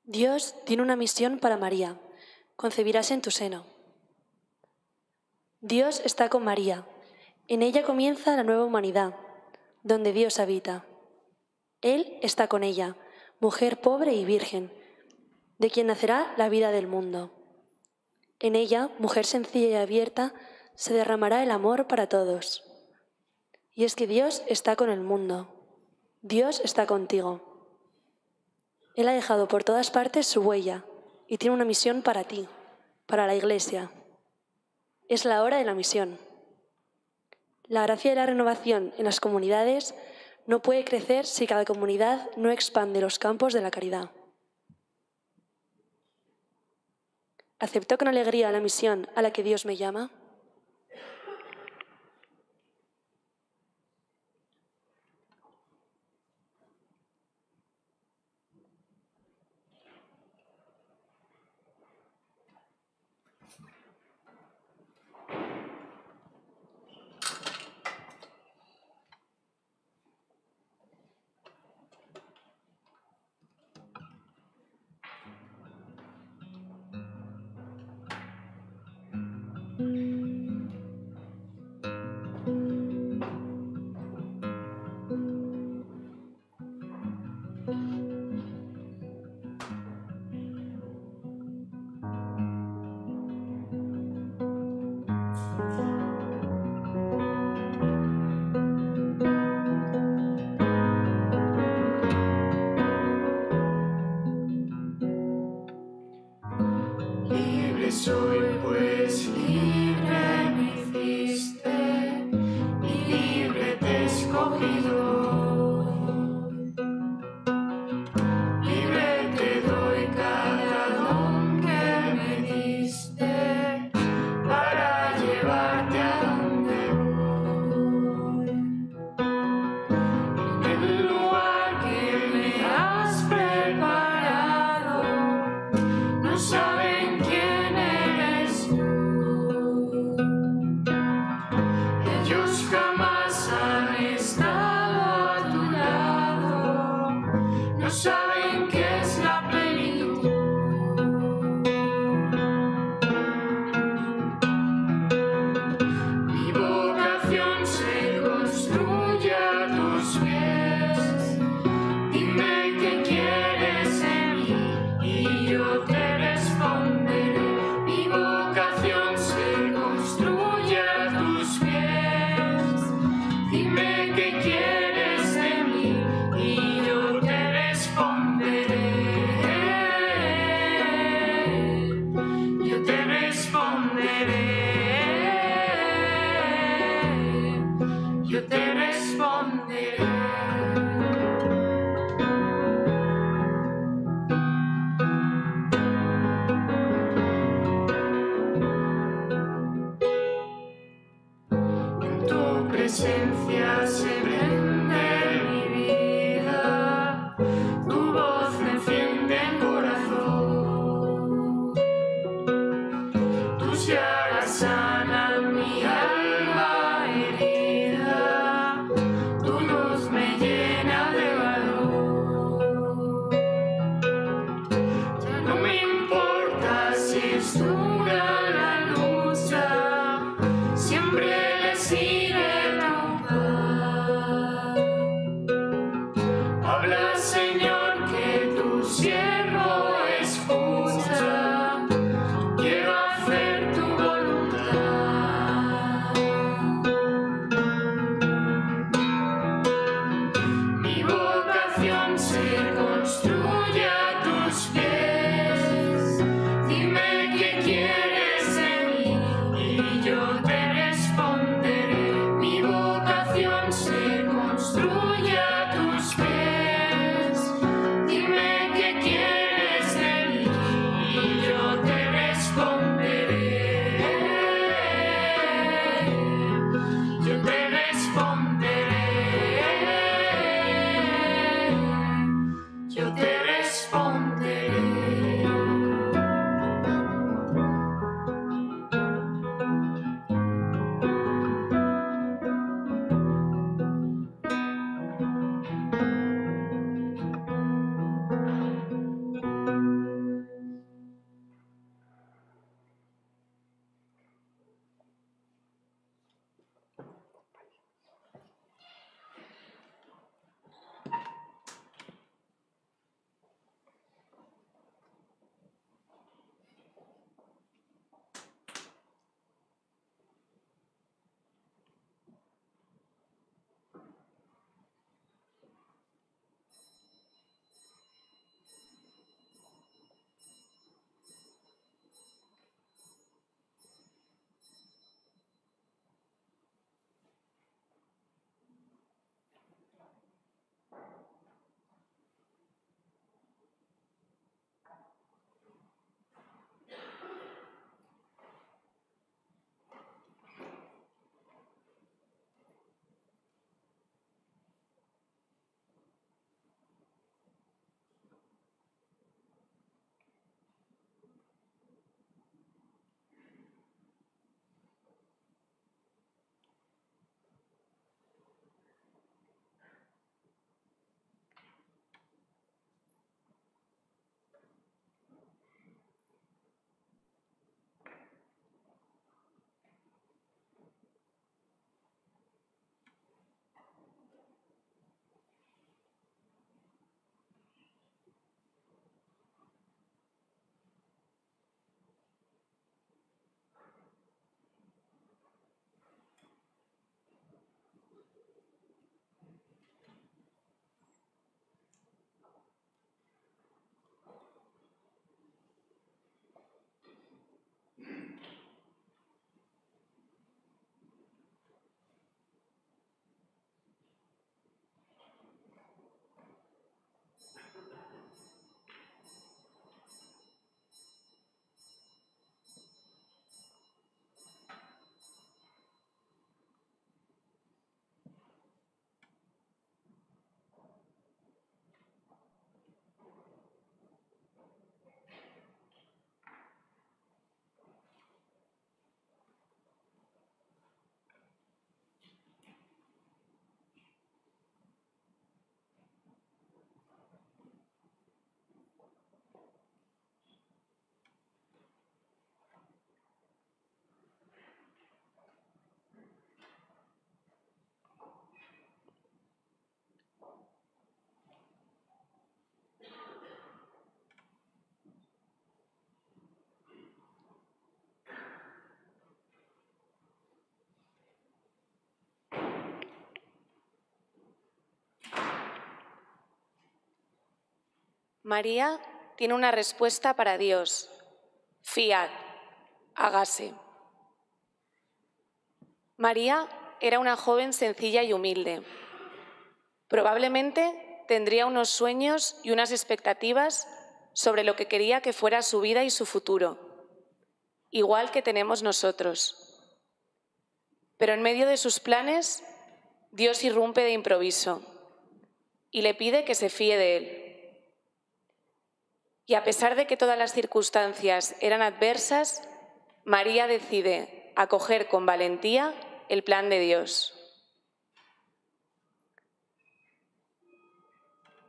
Dios tiene una misión para María. Concebirás en tu seno. Dios está con María. En ella comienza la nueva humanidad, donde Dios habita. Él está con ella, mujer pobre y virgen, de quien nacerá la vida del mundo. En ella, mujer sencilla y abierta, se derramará el amor para todos. Y es que Dios está con el mundo. Dios está contigo. Él ha dejado por todas partes su huella y tiene una misión para ti, para la Iglesia. Es la hora de la misión. La gracia de la renovación en las comunidades no puede crecer si cada comunidad no expande los campos de la caridad. ¿Acepto con alegría la misión a la que Dios me llama? María tiene una respuesta para Dios. Fiat, hágase. María era una joven sencilla y humilde. Probablemente tendría unos sueños y unas expectativas sobre lo que quería que fuera su vida y su futuro, igual que tenemos nosotros. Pero en medio de sus planes, Dios irrumpe de improviso y le pide que se fíe de él. Y a pesar de que todas las circunstancias eran adversas, María decide acoger con valentía el plan de Dios.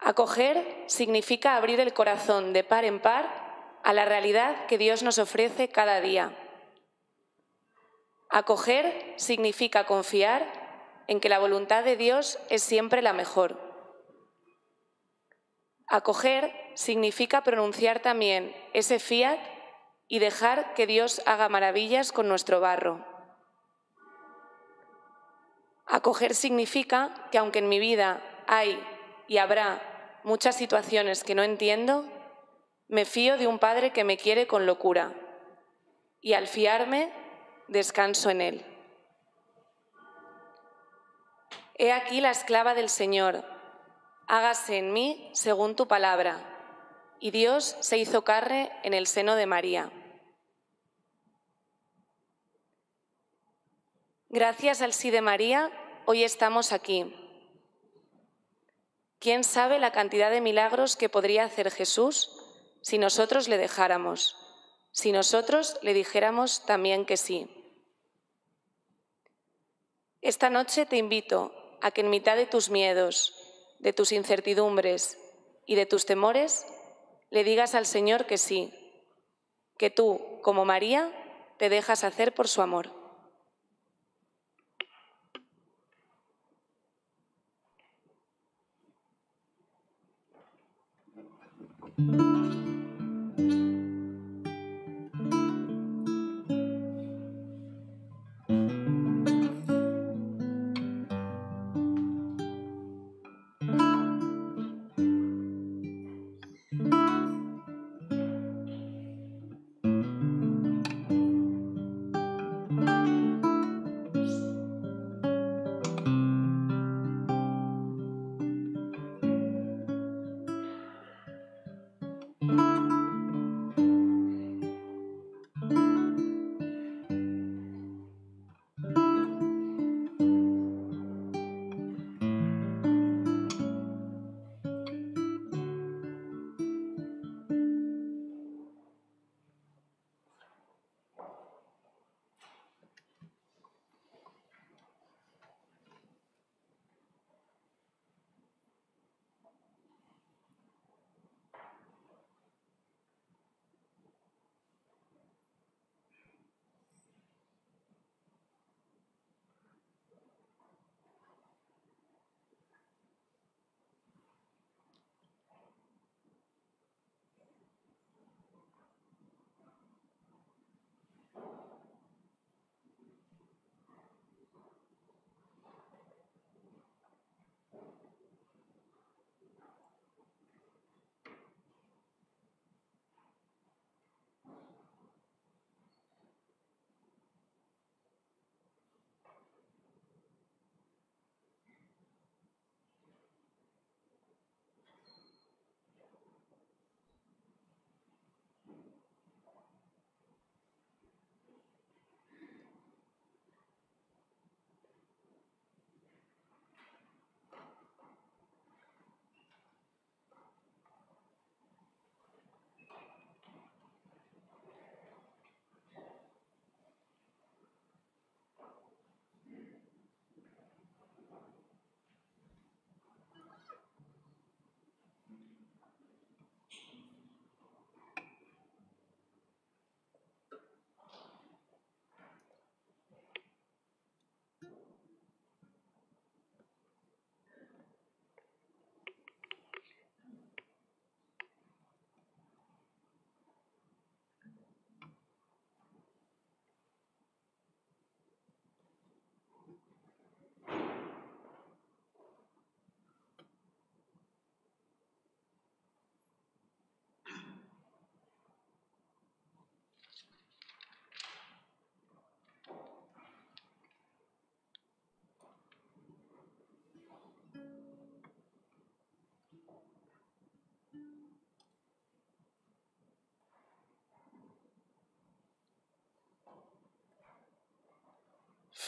Acoger significa abrir el corazón de par en par a la realidad que Dios nos ofrece cada día. Acoger significa confiar en que la voluntad de Dios es siempre la mejor. Acoger significa pronunciar también ese fiat y dejar que Dios haga maravillas con nuestro barro. Acoger significa que aunque en mi vida hay y habrá muchas situaciones que no entiendo, me fío de un Padre que me quiere con locura y al fiarme descanso en Él. He aquí la esclava del Señor, hágase en mí según tu palabra. Y Dios se hizo carne en el seno de María. Gracias al sí de María, hoy estamos aquí. ¿Quién sabe la cantidad de milagros que podría hacer Jesús si nosotros le dejáramos, si nosotros le dijéramos también que sí? Esta noche te invito a que en mitad de tus miedos, de tus incertidumbres y de tus temores, le digas al Señor que sí, que tú, como María, te dejas hacer por su amor.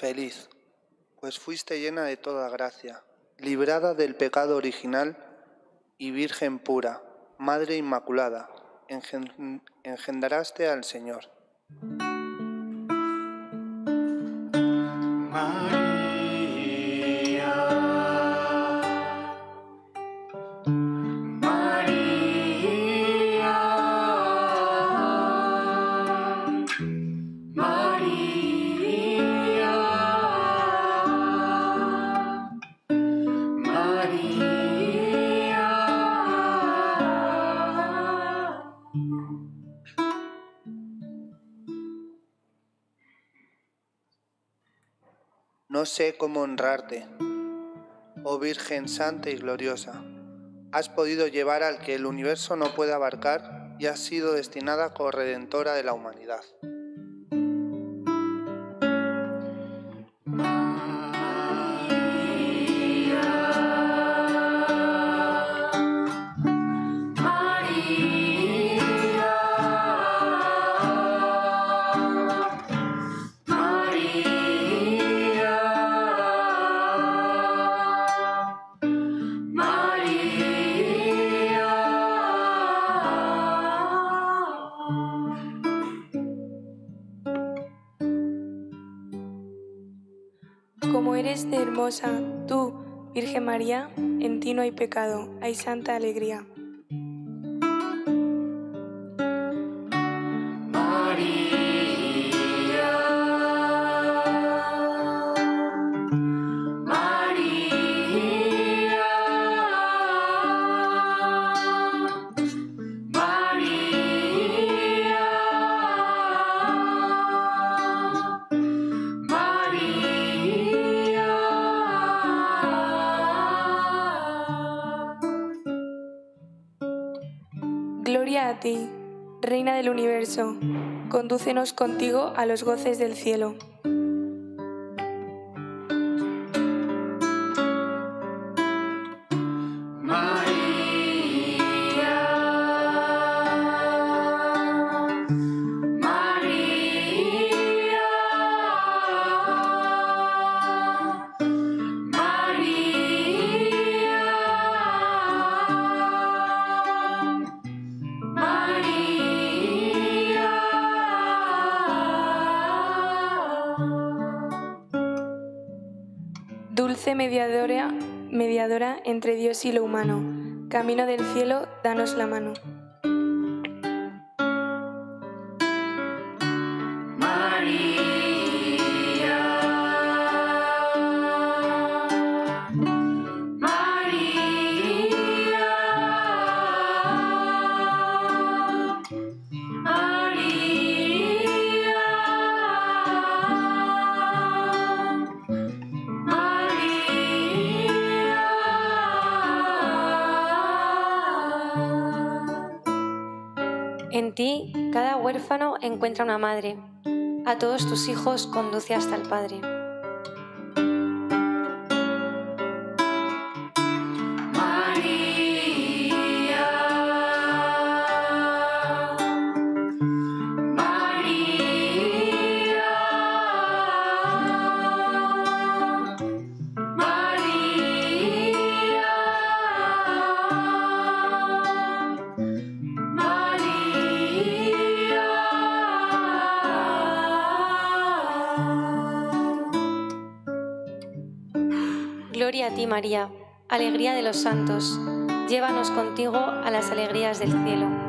Feliz, pues fuiste llena de toda gracia, librada del pecado original y virgen pura, Madre Inmaculada, engen- engendraste al Señor. Sé cómo honrarte, oh Virgen Santa y Gloriosa. Has podido llevar al que el universo no puede abarcar y has sido destinada corredentora de la humanidad. Tú, Virgen María, en ti no hay pecado, hay santa alegría. Contigo a los goces del cielo. Y lo humano, camino del cielo, danos la mano. Encuentra una madre. A todos tus hijos conduce hasta el Padre. A ti, María, alegría de los santos. Llévanos contigo a las alegrías del cielo.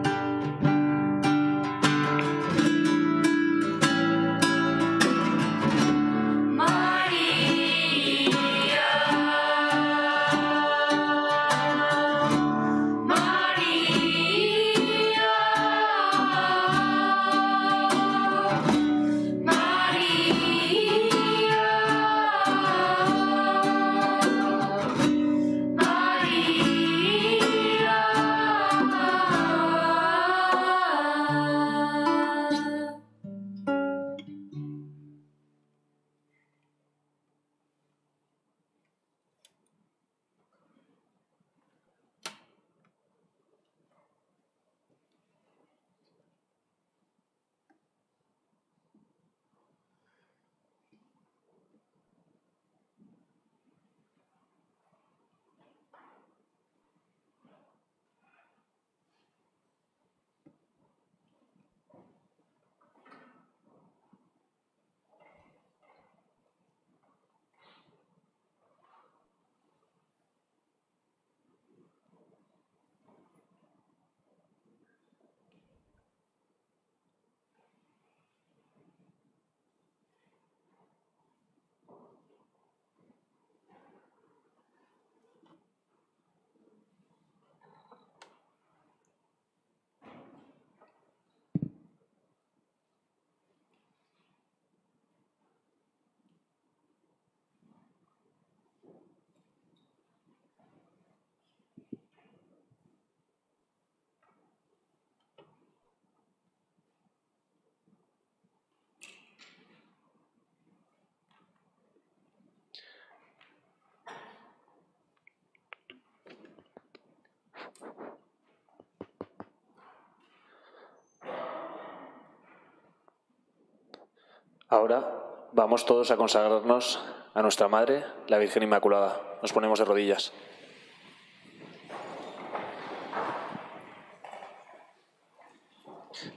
Ahora vamos todos a consagrarnos a nuestra Madre, la Virgen Inmaculada. Nos ponemos de rodillas.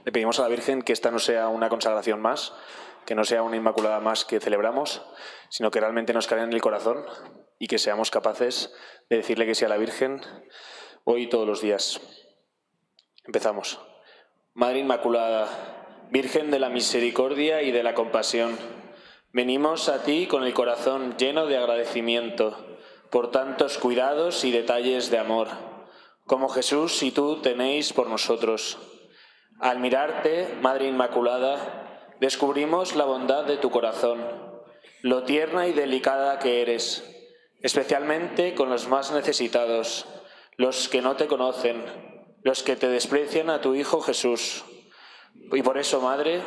Le pedimos a la Virgen que esta no sea una consagración más, que no sea una Inmaculada más que celebramos, sino que realmente nos cale en el corazón y que seamos capaces de decirle que sea la Virgen hoy todos los días. Empezamos. Madre Inmaculada, Virgen de la Misericordia y de la Compasión, venimos a ti con el corazón lleno de agradecimiento por tantos cuidados y detalles de amor, como Jesús y tú tenéis por nosotros. Al mirarte, Madre Inmaculada, descubrimos la bondad de tu corazón, lo tierna y delicada que eres, especialmente con los más necesitados, los que no te conocen, los que te desprecian a tu Hijo Jesús. Y por eso, Madre,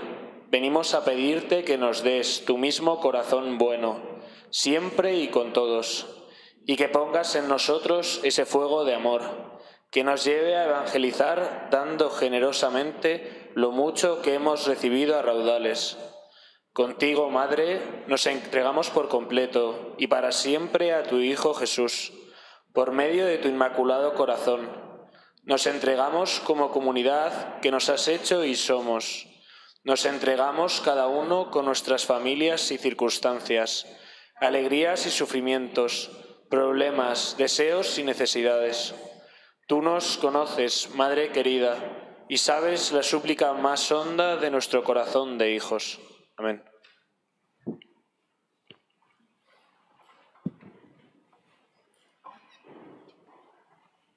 venimos a pedirte que nos des tu mismo corazón bueno, siempre y con todos, y que pongas en nosotros ese fuego de amor que nos lleve a evangelizar dando generosamente lo mucho que hemos recibido a raudales. Contigo, Madre, nos entregamos por completo y para siempre a tu Hijo Jesús, por medio de tu Inmaculado Corazón. Nos entregamos como comunidad que nos has hecho y somos. Nos entregamos cada uno con nuestras familias y circunstancias, alegrías y sufrimientos, problemas, deseos y necesidades. Tú nos conoces, Madre querida, y sabes la súplica más honda de nuestro corazón de hijos. Amén.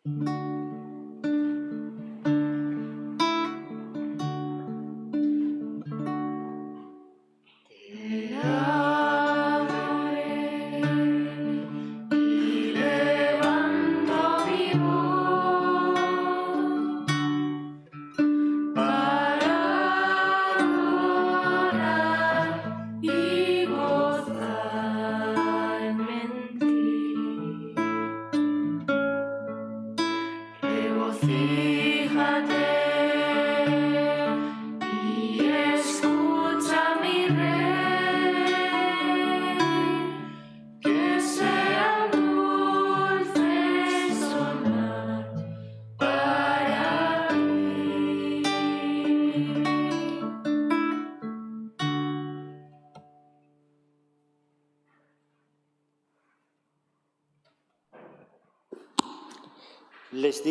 Y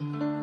Y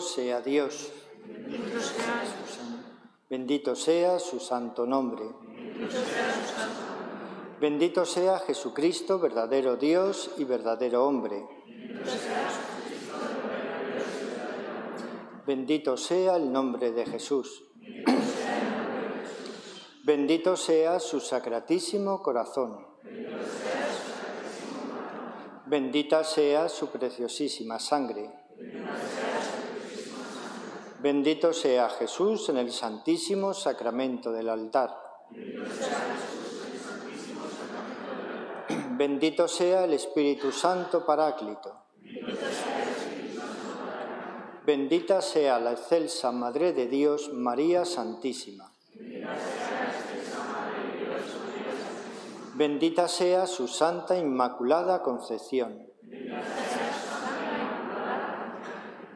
Bendito sea Dios. Bendito sea su santo nombre. Bendito sea Jesucristo, verdadero Dios y verdadero hombre. Bendito sea el nombre de Jesús. Bendito sea su sacratísimo corazón. Bendita sea su preciosísima sangre. Bendito sea Jesús en el santísimo sacramento del altar. Bendito sea el Espíritu Santo Paráclito. Bendita sea la excelsa Madre de Dios, María Santísima. Bendita sea su Santa Inmaculada Concepción.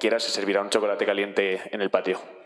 Ahora para el que quiera se servirá un chocolate caliente en el patio.